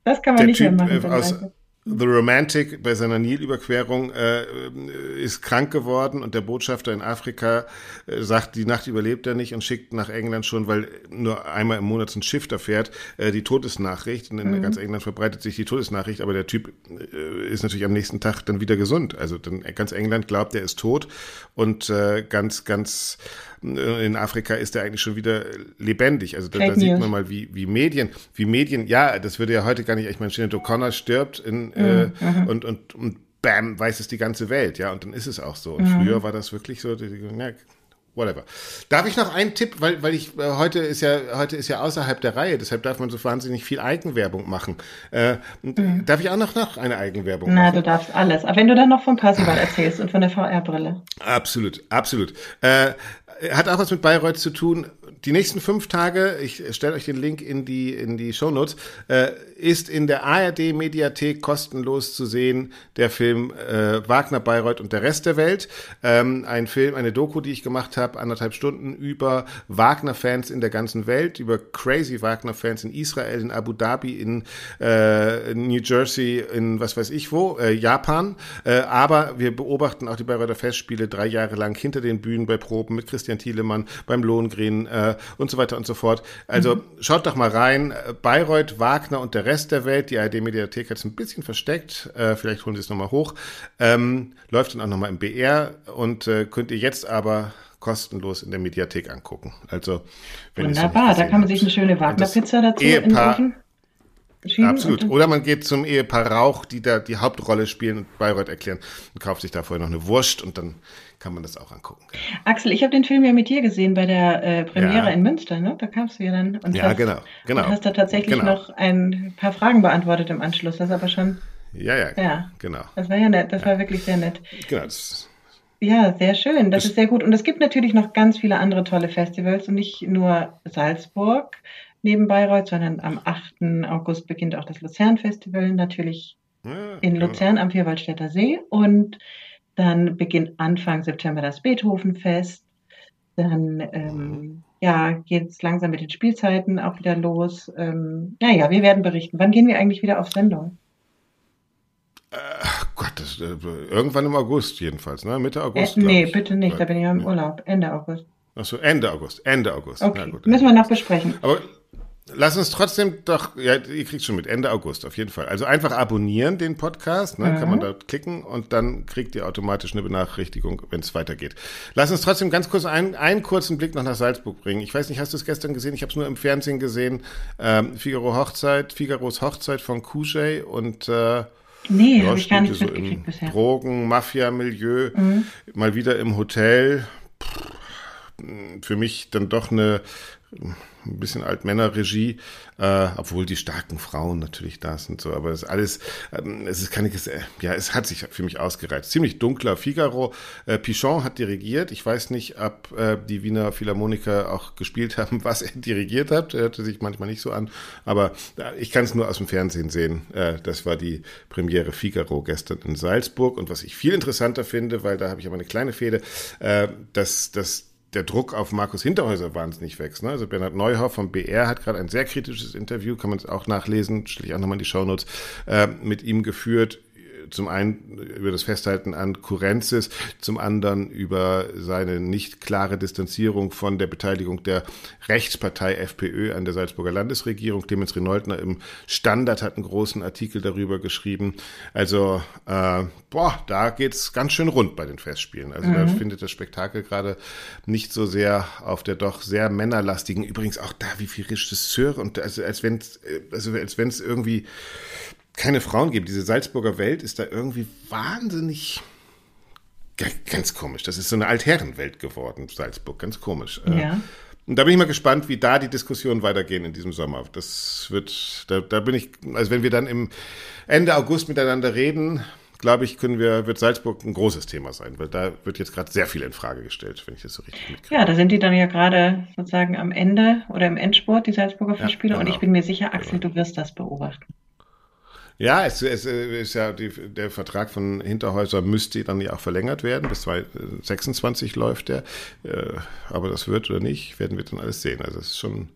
Das kann man der nicht typ, mehr machen. Äh, aus, The Romantic bei seiner Nilüberquerung äh, ist krank geworden und der Botschafter in Afrika äh, sagt, die Nacht überlebt er nicht und schickt nach England schon, weil nur einmal im Monat ein Schiff da fährt, äh, die Todesnachricht. Und in mhm. ganz England verbreitet sich die Todesnachricht, aber der Typ äh, ist natürlich am nächsten Tag dann wieder gesund. Also dann ganz England glaubt, er ist tot und äh, ganz, ganz äh, in Afrika ist er eigentlich schon wieder lebendig. Also da, da sieht man mal, wie, wie Medien, wie Medien, ja, das würde ja heute gar nicht, ich meine, Sinead O'Connor stirbt in, mhm. äh, mhm. und, und, und bam, weiß es die ganze Welt, ja, und dann ist es auch so. Und mhm. früher war das wirklich so, die, ja, whatever. Darf ich noch einen Tipp, weil, weil ich, äh, heute ist ja, heute ist ja außerhalb der Reihe, deshalb darf man so wahnsinnig viel Eigenwerbung machen. Äh, mhm. Darf ich auch noch, noch eine Eigenwerbung Na, machen? Na, du darfst alles. Aber wenn du dann noch von Parsival erzählst und von der VR-Brille. Absolut, absolut. Äh, hat auch was mit Bayreuth zu tun. Die nächsten fünf Tage, ich stelle euch den Link in die, in die Shownotes, äh, ist in der ARD-Mediathek kostenlos zu sehen der Film äh, Wagner, Bayreuth und der Rest der Welt. Ähm, ein Film, eine Doku, die ich gemacht habe, anderthalb Stunden über Wagner-Fans in der ganzen Welt, über crazy Wagner-Fans in Israel, in Abu Dhabi, in äh, New Jersey, in was weiß ich wo, äh, Japan. Äh, aber wir beobachten auch die Bayreuther Festspiele drei Jahre lang hinter den Bühnen bei Proben mit Christian Thielemann, beim Lohengrin äh, und so weiter und so fort. Also mhm. schaut doch mal rein. Bayreuth, Wagner und der Rest Rest der Welt. Die ARD-Mediathek hat es ein bisschen versteckt. Äh, vielleicht holen Sie es nochmal hoch. Ähm, läuft dann auch nochmal im BR und äh, könnt ihr jetzt aber kostenlos in der Mediathek angucken. Also, wenn Wunderbar, da kann man sich eine schöne Wagner-Pizza dazu Ehepaar, Absolut. Oder man geht zum Ehepaar Rauch, die da die Hauptrolle spielen und Bayreuth erklären und kauft sich da vorher noch eine Wurst und dann kann man das auch angucken. Axel, ich habe den Film ja mit dir gesehen bei der äh, Premiere ja. in Münster, ne? Da kamst du ja dann und ja, hast, genau, genau. Und hast da tatsächlich genau. noch ein paar Fragen beantwortet im Anschluss. Das ist aber schon. Ja, ja, ja. genau. Das war ja nett, das ja. war wirklich sehr nett. Genau. Das, ja, sehr schön. Das, ist sehr gut. Und es gibt natürlich noch ganz viele andere tolle Festivals und nicht nur Salzburg neben Bayreuth, sondern am 8. August beginnt auch das Luzern-Festival, natürlich ja, in genau. Luzern am Vierwaldstätter See. Und dann beginnt Anfang September das Beethovenfest. Dann ähm, mhm. ja, geht es langsam mit den Spielzeiten auch wieder los. Ähm, naja, wir werden berichten. Wann gehen wir eigentlich wieder auf Sendung? Ach Gott, das, äh, irgendwann im August jedenfalls, ne? Mitte August. Äh, nee, bitte nicht, da bin ich ja im Urlaub. Ende August. Achso, Ende August. Ende August. Okay. Müssen wir noch besprechen. Aber Lass uns trotzdem doch, ja, ihr kriegt schon mit, Ende August auf jeden Fall. Also einfach abonnieren den Podcast, ne, mhm. kann man da klicken und dann kriegt ihr automatisch eine Benachrichtigung, wenn es weitergeht. Lass uns trotzdem ganz kurz einen, einen kurzen Blick noch nach Salzburg bringen. Ich weiß nicht, hast du es gestern gesehen? Ich habe es nur im Fernsehen gesehen. Ähm, Figaro Hochzeit, Figaros Hochzeit von Kuschey und äh, Nee, habe ich gar nicht so mitgekriegt bisher. Drogen, Mafia-Milieu, mhm. mal wieder im Hotel. Für mich dann doch eine ein bisschen Altmännerregie, äh, obwohl die starken Frauen natürlich da sind, so, aber ist alles, ähm, es ist keine, äh, ja, es hat sich für mich ausgereizt. Ziemlich dunkler Figaro. Äh, Pichon hat dirigiert. Ich weiß nicht, ob äh, die Wiener Philharmoniker auch gespielt haben, was er dirigiert hat. Er hörte sich manchmal nicht so an, aber äh, ich kann es nur aus dem Fernsehen sehen. Äh, das war die Premiere Figaro gestern in Salzburg und was ich viel interessanter finde, weil da habe ich aber eine kleine Fehde, äh, dass, dass der Druck auf Markus Hinterhäuser wahnsinnig wächst. Ne? Also Bernhard Neuhoff vom BR hat gerade ein sehr kritisches Interview, kann man es auch nachlesen, stelle ich auch nochmal in die Shownotes, äh, mit ihm geführt zum einen über das Festhalten an Kurenzis, zum anderen über seine nicht klare Distanzierung von der Beteiligung der Rechtspartei FPÖ an der Salzburger Landesregierung. Clemens Renoldner im Standard hat einen großen Artikel darüber geschrieben. Also, äh, boah, da geht's ganz schön rund bei den Festspielen. Also mhm. da findet das Spektakel gerade nicht so sehr auf der doch sehr männerlastigen, übrigens auch da, wie viel Regisseur und also als wenn es also als wenn es irgendwie keine Frauen gibt. Diese Salzburger Welt ist da irgendwie wahnsinnig ganz komisch. Das ist so eine Altherrenwelt geworden, Salzburg, ganz komisch. Äh, ja. Und da bin ich mal gespannt, wie da die Diskussionen weitergehen in diesem Sommer. Das wird, da, da bin ich, also wenn wir dann im Ende August miteinander reden, glaube ich, können wir, wird Salzburg ein großes Thema sein, weil da wird jetzt gerade sehr viel in Frage gestellt, wenn ich das so richtig mitkriege. Ja, da sind die dann ja gerade sozusagen am Ende oder im Endsport, die Salzburger Festspiele, ja, genau. und ich bin mir sicher, Axel, genau. du wirst das beobachten. Ja, es, es ist ja die, der Vertrag von Hinterhäuser müsste dann ja auch verlängert werden. Bis 2026 läuft der. Äh, aber das wird oder nicht, werden wir dann alles sehen. Also es ist schon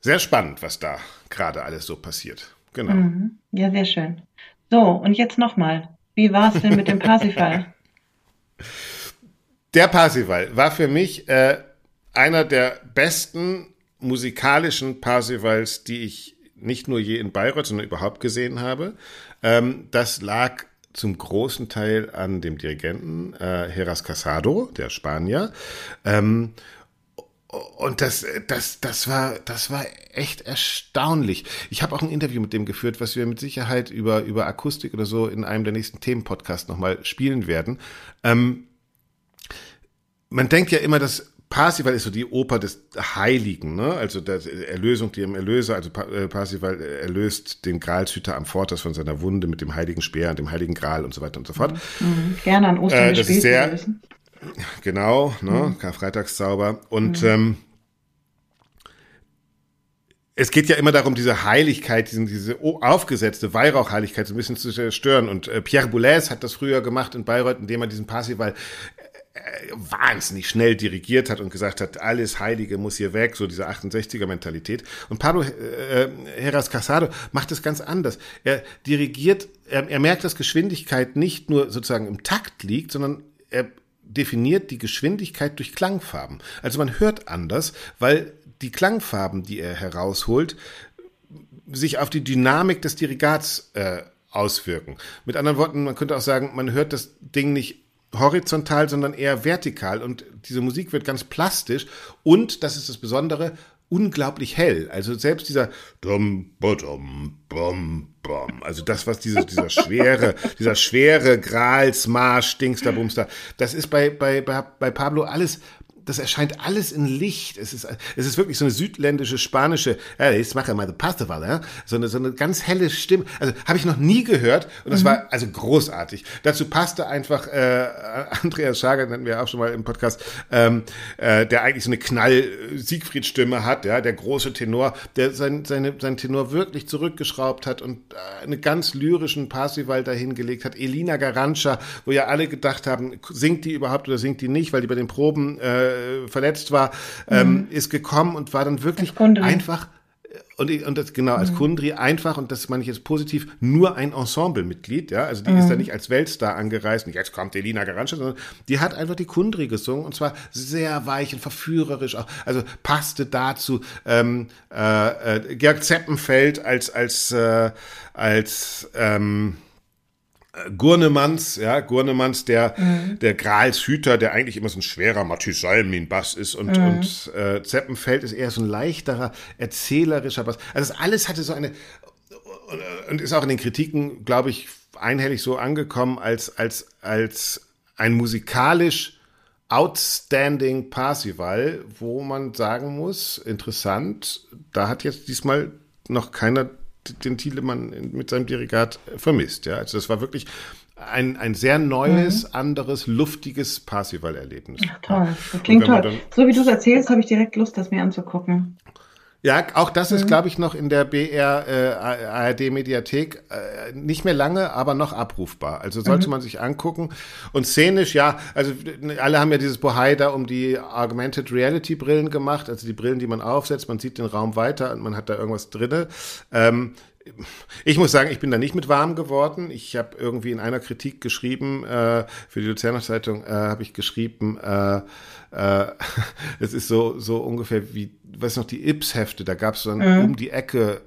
sehr spannend, was da gerade alles so passiert. Genau. Mhm. Ja, sehr schön. So, und jetzt nochmal. Wie war es denn mit dem Parsifal? Der Parsifal war für mich äh, einer der besten musikalischen Parsifals, die ich nicht nur je in Bayreuth, sondern überhaupt gesehen habe. Ähm, das lag zum großen Teil an dem Dirigenten äh, Heras Casado, der Spanier. Ähm, und das, das, das war, das war echt erstaunlich. Ich habe auch ein Interview mit dem geführt, was wir mit Sicherheit über, über Akustik oder so in einem der nächsten Themenpodcasts nochmal spielen werden. Ähm, man denkt ja immer, dass Parsival ist so die Oper des Heiligen, ne? Also der Erlösung, die im Erlöser, also äh, Parsival erlöst den Gralshüter am Fortas von seiner Wunde mit dem heiligen Speer und dem heiligen Gral und so weiter und so fort. Mhm. mhm. Gerne an Ostern äh, das ist sehr, Genau, ne? Mhm. Karfreitagszauber. Und mhm. ähm, es geht ja immer darum, diese Heiligkeit, diesen, diese aufgesetzte Weihrauchheiligkeit so ein bisschen zu zerstören. Und äh, Pierre Boulez hat das früher gemacht in Bayreuth, indem er diesen Parsival äh, wahnsinnig schnell dirigiert hat und gesagt hat, alles Heilige muss hier weg, so diese 68er-Mentalität. Und Pablo äh, Heras Casado macht es ganz anders. Er dirigiert, er, er merkt, dass Geschwindigkeit nicht nur sozusagen im Takt liegt, sondern er definiert die Geschwindigkeit durch Klangfarben. Also man hört anders, weil die Klangfarben, die er herausholt, sich auf die Dynamik des Dirigats äh, auswirken. Mit anderen Worten, man könnte auch sagen, man hört das Ding nicht horizontal, sondern eher vertikal. Und diese Musik wird ganz plastisch und, das ist das Besondere, unglaublich hell. Also selbst dieser dum, dum, bum, bum, also das, was diese, dieser schwere, dieser schwere Gralsmarsch, Dings da, Bums da, das ist bei, bei, bei Pablo alles das erscheint alles in Licht. Es ist, es ist wirklich so eine südländische, spanische, ja, jetzt mache mal the Pastoral, ja? so, eine, so eine ganz helle Stimme. Also habe ich noch nie gehört und das mhm. war also großartig. Dazu passte einfach äh, Andreas Schager, nennen wir auch schon mal im Podcast, ähm, äh, der eigentlich so eine Knall-Siegfried-Stimme hat, ja, der große Tenor, der sein, seine, sein Tenor wirklich zurückgeschraubt hat und äh, einen ganz lyrischen Parsival dahingelegt hat. Elina Garancha, wo ja alle gedacht haben, singt die überhaupt oder singt die nicht, weil die bei den Proben äh, äh, verletzt war, ähm, mhm. ist gekommen und war dann wirklich einfach äh, und, und das genau als mhm. Kundri einfach und das meine ich jetzt positiv nur ein Ensemblemitglied, ja, also die mhm. ist da nicht als Weltstar angereist, nicht jetzt kommt Elina Garansche, sondern die hat einfach die Kundri gesungen und zwar sehr weich und verführerisch auch, also passte dazu ähm, äh, äh, Georg Zeppenfeld als als äh, als ähm, Gurnemanns, ja, Gurnemanns, der, mhm. der Grals Hüter, der eigentlich immer so ein schwerer Mathieu Salmin-Bass ist und, mhm. und äh, Zeppenfeld ist eher so ein leichterer, erzählerischer Bass. Also das alles hatte so eine, und ist auch in den Kritiken, glaube ich, einhellig so angekommen als, als, als ein musikalisch outstanding Parsival, wo man sagen muss, interessant, da hat jetzt diesmal noch keiner den Thielemann mit seinem Dirigat vermisst. Ja, also das war wirklich ein, ein sehr neues, mhm. anderes, luftiges Parsival-Erlebnis. Toll, das klingt toll. So wie du es erzählst, habe ich direkt Lust, das mir anzugucken. Ja, auch das ist, mhm. glaube ich, noch in der BR äh, ARD Mediathek äh, nicht mehr lange, aber noch abrufbar. Also sollte mhm. man sich angucken. Und szenisch, ja, also alle haben ja dieses Bohai da um die Augmented Reality Brillen gemacht, also die Brillen, die man aufsetzt, man sieht den Raum weiter und man hat da irgendwas drinne. Ähm, ich muss sagen, ich bin da nicht mit warm geworden. Ich habe irgendwie in einer Kritik geschrieben, äh, für die Luzerner Zeitung äh, habe ich geschrieben, äh, äh, es ist so, so ungefähr wie, weiß noch, die Ips-Hefte, da gab es dann mhm. um die Ecke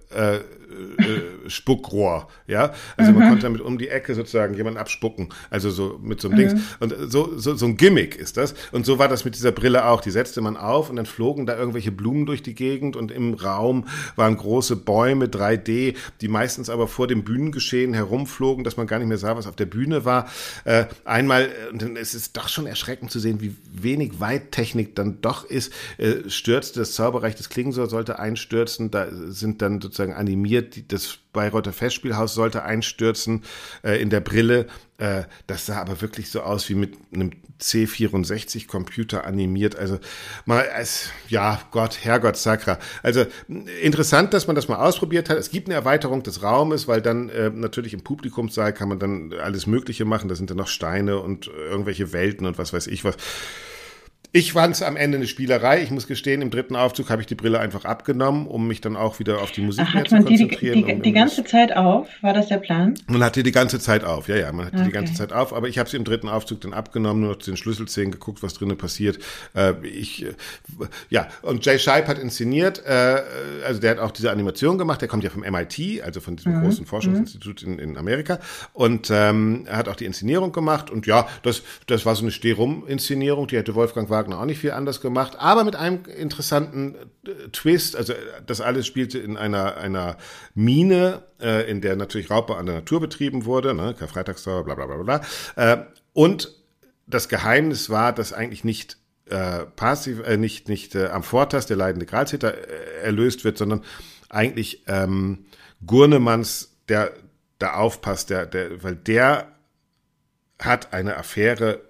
äh, äh, Spuckrohr, ja. Also mhm. man konnte damit um die Ecke sozusagen jemanden abspucken, also so mit so einem mhm. Dings. Und so, so, so ein Gimmick ist das. Und so war das mit dieser Brille auch. Die setzte man auf und dann flogen da irgendwelche Blumen durch die Gegend und im Raum waren große Bäume, 3D, die meistens aber vor dem Bühnengeschehen herumflogen, dass man gar nicht mehr sah, was auf der Bühne war. Äh, einmal, und es ist doch schon erschreckend zu sehen, wie wenig Weittechnik dann doch ist, äh, stürzte das Zauberreich des Klingsor sollte einstürzen, da sind dann sozusagen animiert die, das Bayreuther Festspielhaus sollte einstürzen äh, in der Brille. Äh, das sah aber wirklich so aus wie mit einem C64-Computer animiert. Also mal als, ja, Gott, Herrgott, Sakra. Also interessant, dass man das mal ausprobiert hat. Es gibt eine Erweiterung des Raumes, weil dann äh, natürlich im Publikumssaal kann man dann alles Mögliche machen. Da sind dann noch Steine und irgendwelche Welten und was weiß ich was. Ich fand es am Ende eine Spielerei. Ich muss gestehen, im dritten Aufzug habe ich die Brille einfach abgenommen, um mich dann auch wieder auf die Musik Ach, mehr zu konzentrieren. Die, die, die, die ganze Zeit auf? War das der Plan? Man hatte die ganze Zeit auf, ja, ja, man hatte okay. die ganze Zeit auf. Aber ich habe sie im dritten Aufzug dann abgenommen, nur zu den Schlüsselzähnen geguckt, was drinnen passiert. Äh, ich, äh, ja, und Jay Scheib hat inszeniert, äh, also der hat auch diese Animation gemacht. Der kommt ja vom MIT, also von diesem mhm. großen Forschungsinstitut in, in Amerika. Und ähm, er hat auch die Inszenierung gemacht. Und ja, das, das war so eine Stehrum-Inszenierung. Die hätte Wolfgang Wagner Wagner auch nicht viel anders gemacht, aber mit einem interessanten äh, Twist. Also das alles spielte in einer, einer Mine, äh, in der natürlich Raubbau an der Natur betrieben wurde, ne? Karfreitagsdauer, bla bla bla bla. Äh, und das Geheimnis war, dass eigentlich nicht äh, passiv, äh, nicht, nicht äh, am Vortas der leidende Gralshäter äh, erlöst wird, sondern eigentlich ähm, Gurnemanns, der da aufpasst, der, der, weil der hat eine Affäre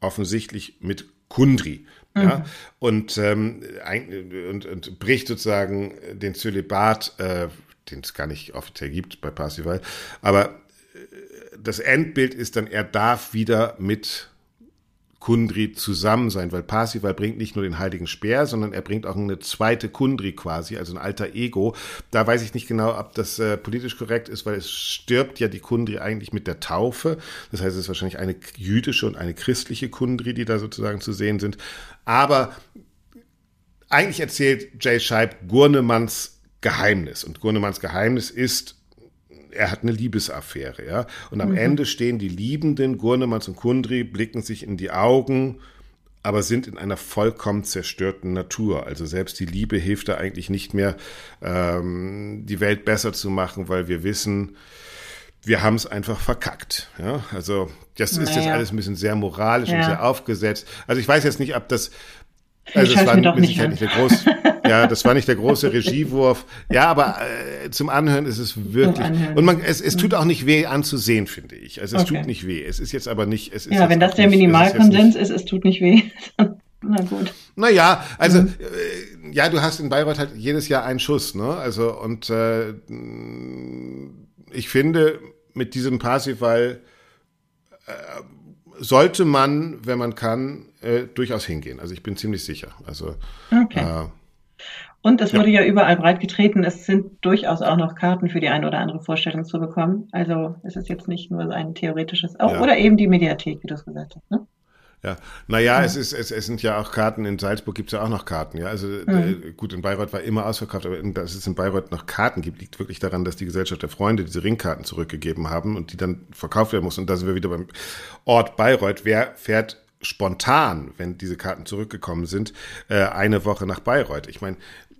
offensichtlich mit Kundri. Mhm. Ja, und, ähm, und, und bricht sozusagen den Zölibat, äh, den es gar nicht offiziell gibt bei Parsival, aber äh, das Endbild ist dann, er darf wieder mit Kundri zusammen sein, weil Parsival bringt nicht nur den heiligen Speer, sondern er bringt auch eine zweite Kundri quasi, also ein alter Ego. Da weiß ich nicht genau, ob das äh, politisch korrekt ist, weil es stirbt ja die Kundri eigentlich mit der Taufe. Das heißt, es ist wahrscheinlich eine jüdische und eine christliche Kundri, die da sozusagen zu sehen sind. Aber eigentlich erzählt Jay Scheib Gurnemanns Geheimnis. Und Gurnemanns Geheimnis ist, er hat eine Liebesaffäre, ja. Und am mhm. Ende stehen die Liebenden, Gurnemanns und Kundri, blicken sich in die Augen aber sind in einer vollkommen zerstörten Natur. Also selbst die Liebe hilft da eigentlich nicht mehr, ähm, die Welt besser zu machen, weil wir wissen, wir haben es einfach verkackt. Ja? Also das naja. ist jetzt alles ein bisschen sehr moralisch ja. und sehr aufgesetzt. Also ich weiß jetzt nicht, ob das also es war mit Sicherheit nicht der groß, ja, das war nicht der große Regiewurf. Ja, aber äh, zum Anhören ist es wirklich und man es, es tut auch nicht weh anzusehen, finde ich. Also es okay. tut nicht weh. Es ist jetzt aber nicht. Es ist ja, wenn das der Minimalkonsens ist, ist, es tut nicht weh. Na gut. Naja, also mhm. äh, ja, du hast in Bayreuth halt jedes Jahr einen Schuss, ne? Also und äh, ich finde mit diesem Parsifal äh, sollte man, wenn man kann, äh, durchaus hingehen. Also ich bin ziemlich sicher. Also okay. Äh, und es wurde ja. ja überall breit getreten. Es sind durchaus auch noch Karten für die eine oder andere Vorstellung zu bekommen. Also es ist jetzt nicht nur ein theoretisches, auch, ja. oder eben die Mediathek, wie du es gesagt hast. Ne? Ja, naja, ja. es ist, es, es sind ja auch Karten, in Salzburg gibt es ja auch noch Karten, ja. Also mhm. äh, gut, in Bayreuth war immer ausverkauft, aber dass es in Bayreuth noch Karten gibt, liegt wirklich daran, dass die Gesellschaft der Freunde diese Ringkarten zurückgegeben haben und die dann verkauft werden muss. Und da sind wir wieder beim Ort Bayreuth. Wer fährt spontan, wenn diese Karten zurückgekommen sind, äh, eine Woche nach Bayreuth? Ich meine,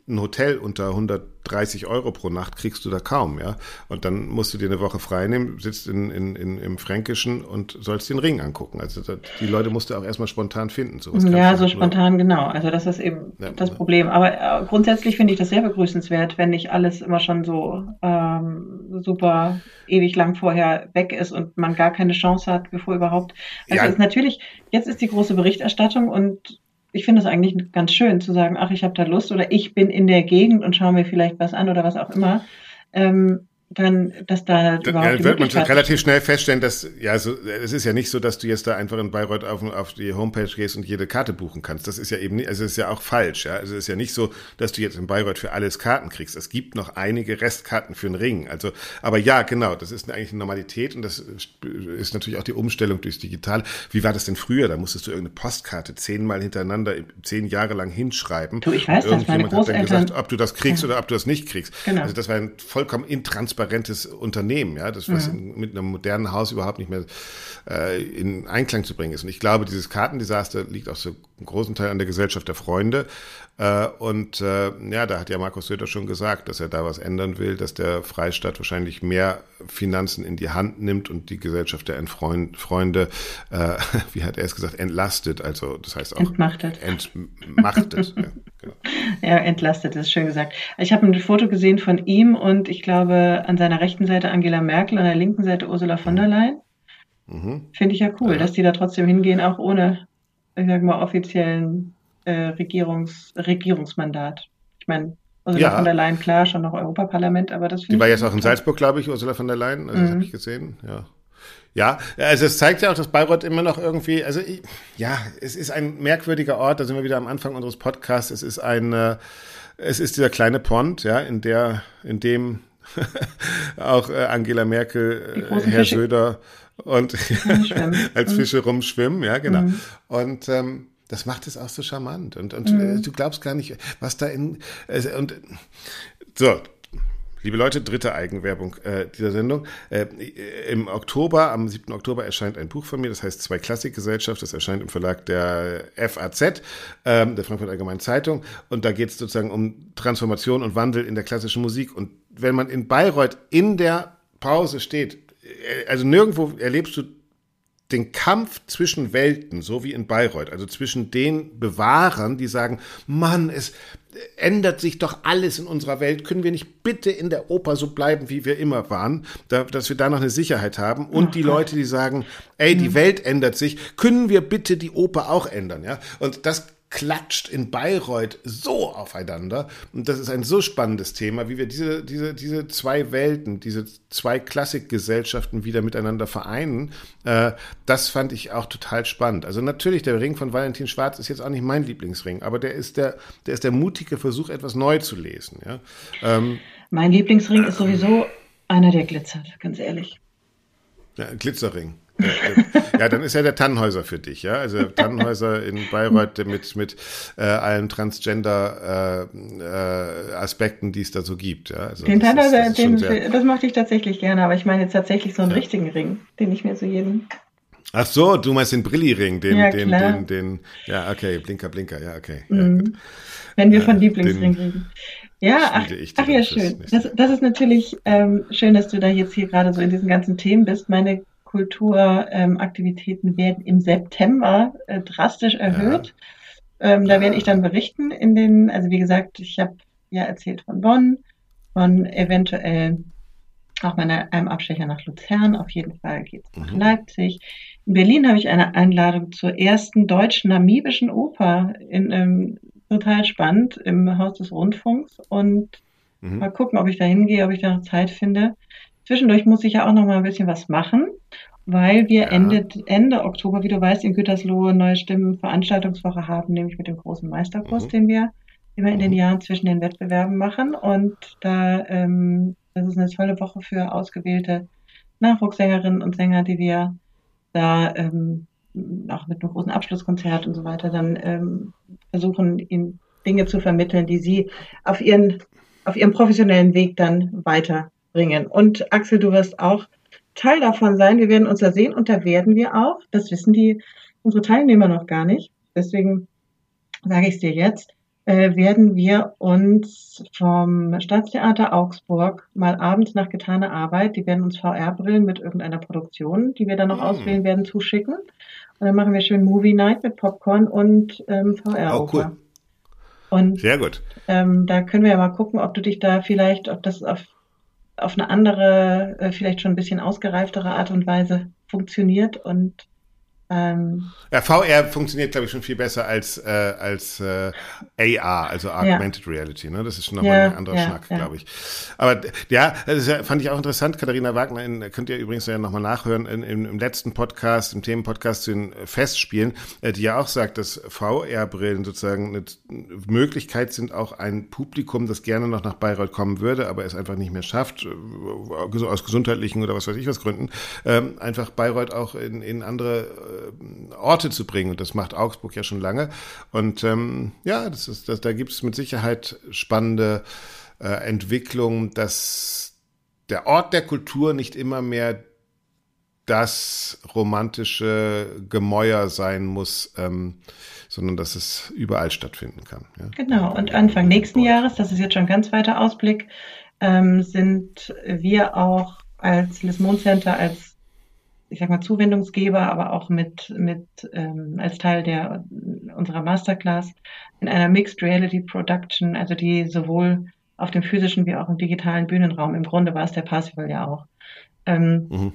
ein Hotel unter 130 Euro pro Nacht kriegst du da kaum, ja. Und dann musst du dir eine Woche frei nehmen, sitzt in, in, in, im Fränkischen und sollst den Ring angucken. Also das, die Leute musst du auch erstmal spontan finden. Sowas ja, so spontan, nur. genau. Also das ist eben ja, das Problem. Aber äh, grundsätzlich finde ich das sehr begrüßenswert, wenn nicht alles immer schon so ähm, super ewig lang vorher weg ist und man gar keine Chance hat, bevor überhaupt. Also ja. ist natürlich, jetzt ist die große Berichterstattung und ich finde es eigentlich ganz schön zu sagen, ach, ich habe da Lust oder ich bin in der Gegend und schaue mir vielleicht was an oder was auch immer. Ähm, dann, dass da überhaupt ja, wird man relativ schnell feststellen, dass ja, so, es ist ja nicht so, dass du jetzt da einfach in Bayreuth auf, auf die Homepage gehst und jede Karte buchen kannst. Das ist ja eben nicht, also es ist ja auch falsch. Ja, also es ist ja nicht so, dass du jetzt in Bayreuth für alles Karten kriegst. Es gibt noch einige Restkarten für den Ring. Also, aber ja, genau, das ist eigentlich eine Normalität und das ist natürlich auch die Umstellung durchs Digital. Wie war das denn früher? Da musstest du irgendeine Postkarte zehnmal hintereinander zehn Jahre lang hinschreiben. Du, ich weiß, Irgendjemand hat dann gesagt, ob du das kriegst ja. oder ob du das nicht kriegst. Genau. Also das war ein vollkommen intransparent transparentes Unternehmen, ja, das was mhm. in, mit einem modernen Haus überhaupt nicht mehr äh, in Einklang zu bringen ist. Und ich glaube, dieses Kartendesaster liegt auch so einen großen Teil an der Gesellschaft der Freunde. Äh, und äh, ja, da hat ja Markus Söder schon gesagt, dass er da was ändern will, dass der Freistaat wahrscheinlich mehr Finanzen in die Hand nimmt und die Gesellschaft der Freund, Freunde, äh, wie hat er es gesagt, entlastet. Also das heißt auch entmachtet. Entmachtet. ja, genau. ja, entlastet ist schön gesagt. Ich habe ein Foto gesehen von ihm und ich glaube an seiner rechten Seite Angela Merkel, an der linken Seite Ursula von der Leyen. Mhm. Finde ich ja cool, ja. dass die da trotzdem hingehen, auch ohne, ich sag mal, offiziellen äh, Regierungs, Regierungsmandat. Ich meine, Ursula ja. von der Leyen, klar, schon noch Europaparlament, aber das Die war jetzt auch in Salzburg, glaube ich, Ursula von der Leyen, also mhm. das habe ich gesehen, ja. Ja, also es zeigt ja auch, dass Bayreuth immer noch irgendwie, also ich, ja, es ist ein merkwürdiger Ort, da sind wir wieder am Anfang unseres Podcasts, es ist ein, äh, es ist dieser kleine Pond, ja, in der, in dem auch äh, Angela Merkel, äh, Herr Fische. Söder und als Fische rumschwimmen, ja, genau. Mhm. Und ähm, das macht es auch so charmant. Und, und mhm. äh, du glaubst gar nicht, was da in. Äh, und so, Liebe Leute, dritte Eigenwerbung äh, dieser Sendung. Äh, Im Oktober, am 7. Oktober erscheint ein Buch von mir, das heißt Zwei Klassikgesellschaft. Das erscheint im Verlag der FAZ, ähm, der Frankfurt Allgemeinen Zeitung. Und da geht es sozusagen um Transformation und Wandel in der klassischen Musik. Und wenn man in Bayreuth in der Pause steht, äh, also nirgendwo erlebst du den Kampf zwischen Welten, so wie in Bayreuth, also zwischen den Bewahrern, die sagen, Mann, es ändert sich doch alles in unserer Welt, können wir nicht bitte in der Oper so bleiben, wie wir immer waren, da, dass wir da noch eine Sicherheit haben und oh, die Leute, die sagen, ey, die mhm. Welt ändert sich, können wir bitte die Oper auch ändern, ja? Und das klatscht in Bayreuth so aufeinander. Und das ist ein so spannendes Thema, wie wir diese, diese, diese zwei Welten, diese zwei Klassikgesellschaften wieder miteinander vereinen. Äh, das fand ich auch total spannend. Also natürlich, der Ring von Valentin Schwarz ist jetzt auch nicht mein Lieblingsring, aber der ist der, der ist der mutige Versuch, etwas neu zu lesen. Ja? Ähm, mein Lieblingsring ist sowieso einer, der glitzert, ganz ehrlich. Ja, Glitzerring. Ja, dann ist ja der Tannenhäuser für dich, ja. Also Tannenhäuser in Bayreuth mit, mit äh, allen Transgender-Aspekten, äh, äh, die es da so gibt. Ja? Also den Tannenhäuser, den, das mochte ich tatsächlich gerne, aber ich meine jetzt tatsächlich so einen ja. richtigen Ring, den ich mir so jeden Ach so, du meinst den Brilliring, den, ja, den, den, den, ja, okay, Blinker, Blinker, ja, okay. Mhm. Ja, Wenn wir von Lieblingsring reden. Ja, ach, ach ja, schön. Das, das ist natürlich ähm, schön, dass du da jetzt hier gerade so in diesen ganzen Themen bist. Meine Kulturaktivitäten ähm, werden im September äh, drastisch erhöht. Ja. Ähm, da werde ich dann berichten in den, also wie gesagt, ich habe ja erzählt von Bonn, von eventuell auch meine, einem Abstecher nach Luzern. Auf jeden Fall geht es nach mhm. Leipzig. In Berlin habe ich eine Einladung zur ersten deutschen namibischen Oper in, ähm, total spannend im Haus des Rundfunks und mhm. mal gucken, ob ich da hingehe, ob ich da noch Zeit finde. Zwischendurch muss ich ja auch noch mal ein bisschen was machen, weil wir ja. Ende, Ende Oktober, wie du weißt, in Gütersloh neue Stimmen Veranstaltungswoche haben, nämlich mit dem großen Meisterkurs, mhm. den wir immer in den mhm. Jahren zwischen den Wettbewerben machen. Und da, ähm, das ist eine tolle Woche für ausgewählte Nachwuchssängerinnen und Sänger, die wir da ähm, auch mit einem großen Abschlusskonzert und so weiter dann ähm, versuchen, ihnen Dinge zu vermitteln, die sie auf ihren, auf ihrem professionellen Weg dann weiterbringen. Und Axel, du wirst auch Teil davon sein. Wir werden uns da sehen und da werden wir auch, das wissen die unsere Teilnehmer noch gar nicht. Deswegen sage ich es dir jetzt, äh, werden wir uns vom Staatstheater Augsburg mal abends nach getaner Arbeit, die werden uns VR-Brillen mit irgendeiner Produktion, die wir dann noch mhm. auswählen werden, zuschicken. Und dann machen wir schön Movie Night mit Popcorn und ähm, VR. Oh, cool. Und Sehr gut. Ähm, da können wir ja mal gucken, ob du dich da vielleicht, ob das auf, auf eine andere, äh, vielleicht schon ein bisschen ausgereiftere Art und Weise funktioniert und ähm, ja, VR funktioniert, glaube ich, schon viel besser als, äh, als äh, AR, also Augmented ja. Reality. Ne? Das ist schon nochmal ja, ein anderer ja, Schnack, glaube ich. Aber ja, das fand ich auch interessant. Katharina Wagner, in, könnt ihr übrigens ja nochmal nachhören, in, in, im letzten Podcast, im Themenpodcast zu den Festspielen, äh, die ja auch sagt, dass VR-Brillen sozusagen eine Möglichkeit sind, auch ein Publikum, das gerne noch nach Bayreuth kommen würde, aber es einfach nicht mehr schafft, äh, aus gesundheitlichen oder was weiß ich was Gründen, ähm, einfach Bayreuth auch in, in andere äh, Orte zu bringen. Und das macht Augsburg ja schon lange. Und ähm, ja, das ist, das, da gibt es mit Sicherheit spannende äh, Entwicklungen, dass der Ort der Kultur nicht immer mehr das romantische Gemäuer sein muss, ähm, sondern dass es überall stattfinden kann. Ja? Genau, und Anfang nächsten Jahres, das ist jetzt schon ein ganz weiter Ausblick, ähm, sind wir auch als Lismon Center, als ich sag mal, Zuwendungsgeber, aber auch mit, mit ähm, als Teil der unserer Masterclass in einer Mixed Reality Production, also die sowohl auf dem physischen wie auch im digitalen Bühnenraum, im Grunde war es der Passival ja auch, ähm, mhm.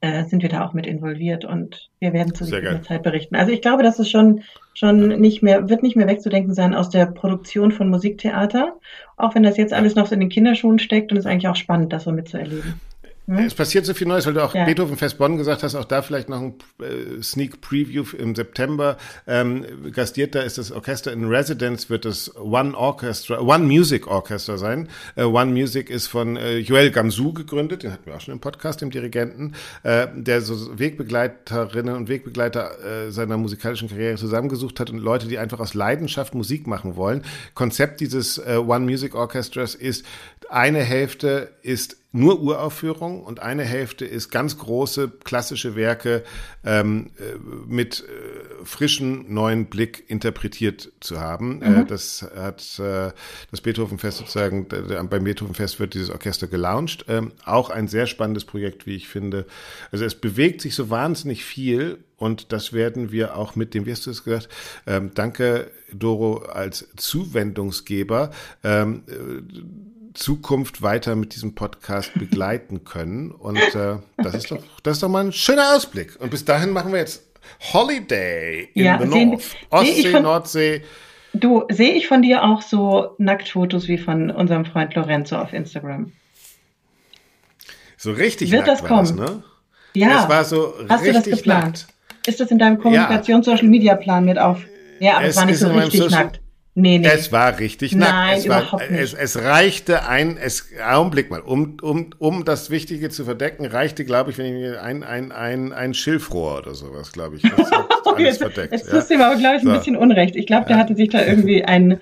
äh, sind wir da auch mit involviert und wir werden zu dieser Zeit berichten. Also ich glaube, dass es schon schon nicht mehr, wird nicht mehr wegzudenken sein aus der Produktion von Musiktheater, auch wenn das jetzt alles noch so in den Kinderschuhen steckt und es ist eigentlich auch spannend, das so mitzuerleben. Hm? Es passiert so viel Neues, weil du auch ja. Beethoven Fest Bonn gesagt hast, auch da vielleicht noch ein äh, Sneak Preview im September. Ähm, gastiert da ist das Orchester in Residence, wird das One Orchestra, One Music Orchestra sein. Äh, One Music ist von äh, Joel Gamsu gegründet, den hatten wir auch schon im Podcast, dem Dirigenten, äh, der so Wegbegleiterinnen und Wegbegleiter äh, seiner musikalischen Karriere zusammengesucht hat und Leute, die einfach aus Leidenschaft Musik machen wollen. Konzept dieses äh, One Music Orchestras ist, eine Hälfte ist nur Uraufführung und eine Hälfte ist ganz große klassische Werke ähm, äh, mit äh, frischem neuen Blick interpretiert zu haben. Äh, mhm. Äh, das hat äh, das Beethovenfest sozusagen, beim Beethovenfest wird dieses Orchester gelauncht. Ähm, auch ein sehr spannendes Projekt, wie ich finde. Also es bewegt sich so wahnsinnig viel und das werden wir auch mit dem, wie hast du es gesagt, ähm, danke Doro als Zuwendungsgeber. Ähm, äh, Zukunft weiter mit diesem Podcast begleiten können. Und äh, das, ist doch, das ist doch mal ein schöner Ausblick. Und bis dahin machen wir jetzt Holiday in ja, the sehen, North. Ostsee, von, Nordsee. Du, sehe ich von dir auch so Nacktfotos wie von unserem Freund Lorenzo auf Instagram? So richtig Wird das kommen? Das, ne? Ja. Es war so Hast richtig du das geplant? Nackt. Ist das in deinem Kommunikations-Social-Media-Plan mit auf? Ja, aber es, es war nicht so richtig nackt. Nee, nee. Es war richtig nackt. Nein, es, überhaupt nicht. Es, es reichte ein, es, Augenblick mal, um, um, um das Wichtige zu verdecken, reichte, glaube ich, wenn ich ein, ein, ein, ein Schilfrohr oder sowas, glaube ich. Das hat alles jetzt, verdeckt. Jetzt tust ja. du ihm aber, glaube ich, ein so. bisschen Unrecht. Ich glaube, der ja. hatte sich da irgendwie ein,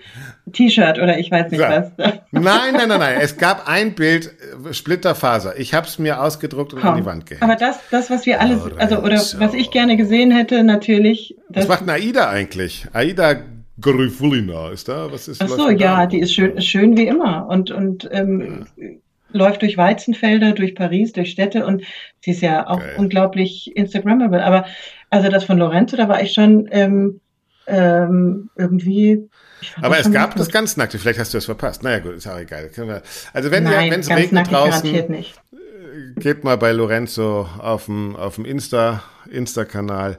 T-Shirt oder ich weiß nicht ja. was. Nein, nein, nein, nein. Es gab ein Bild, äh, Splitterfaser. Ich habe es mir ausgedruckt und Komm. an die Wand gehängt. Aber das, das, was wir alles, also oder so. was ich gerne gesehen hätte, natürlich. Was macht eine AIDA eigentlich? AIDA Grifulina ist da? Was ist? Ach so, ja, da? die ist schön, schön wie immer und und ähm, ja. läuft durch Weizenfelder, durch Paris, durch Städte und sie ist ja auch Geil. unglaublich Instagrammable. Aber also das von Lorenzo, da war ich schon ähm, ähm, irgendwie aber es gab das ganz nackte, vielleicht hast du es verpasst. Naja, gut, ist auch egal. Also wenn es regnet draußen, äh, geht mal bei Lorenzo auf dem, auf dem Insta, Insta-Kanal.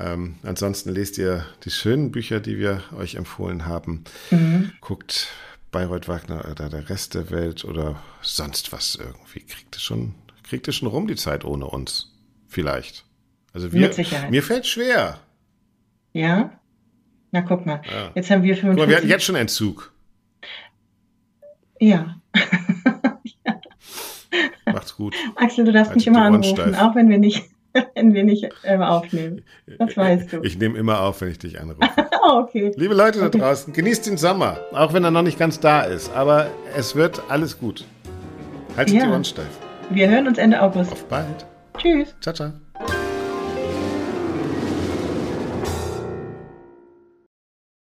Ähm, ansonsten lest ihr die schönen Bücher, die wir euch empfohlen haben. Mhm. Guckt Bayreuth Wagner oder der Rest der Welt oder sonst was irgendwie. Kriegt es schon, kriegt es schon rum die Zeit ohne uns? Vielleicht. Also wir, mir fällt schwer. Ja? Na, guck mal. Ja. Jetzt haben wir 55. Guck mal, wir hatten jetzt schon Entzug. Ja. ja. Macht's gut. Axel, du darfst mich immer anrufen, auch wenn wir nicht, wenn wir nicht äh, aufnehmen. Das weißt du. Ich nehme immer auf, wenn ich dich anrufe. oh, okay. Liebe Leute da draußen, genießt den Sommer, auch wenn er noch nicht ganz da ist. Aber es wird alles gut. Haltet ja. die Ohren steif. Wir hören uns Ende August. Auf bald. Tschüss. Ciao, ciao.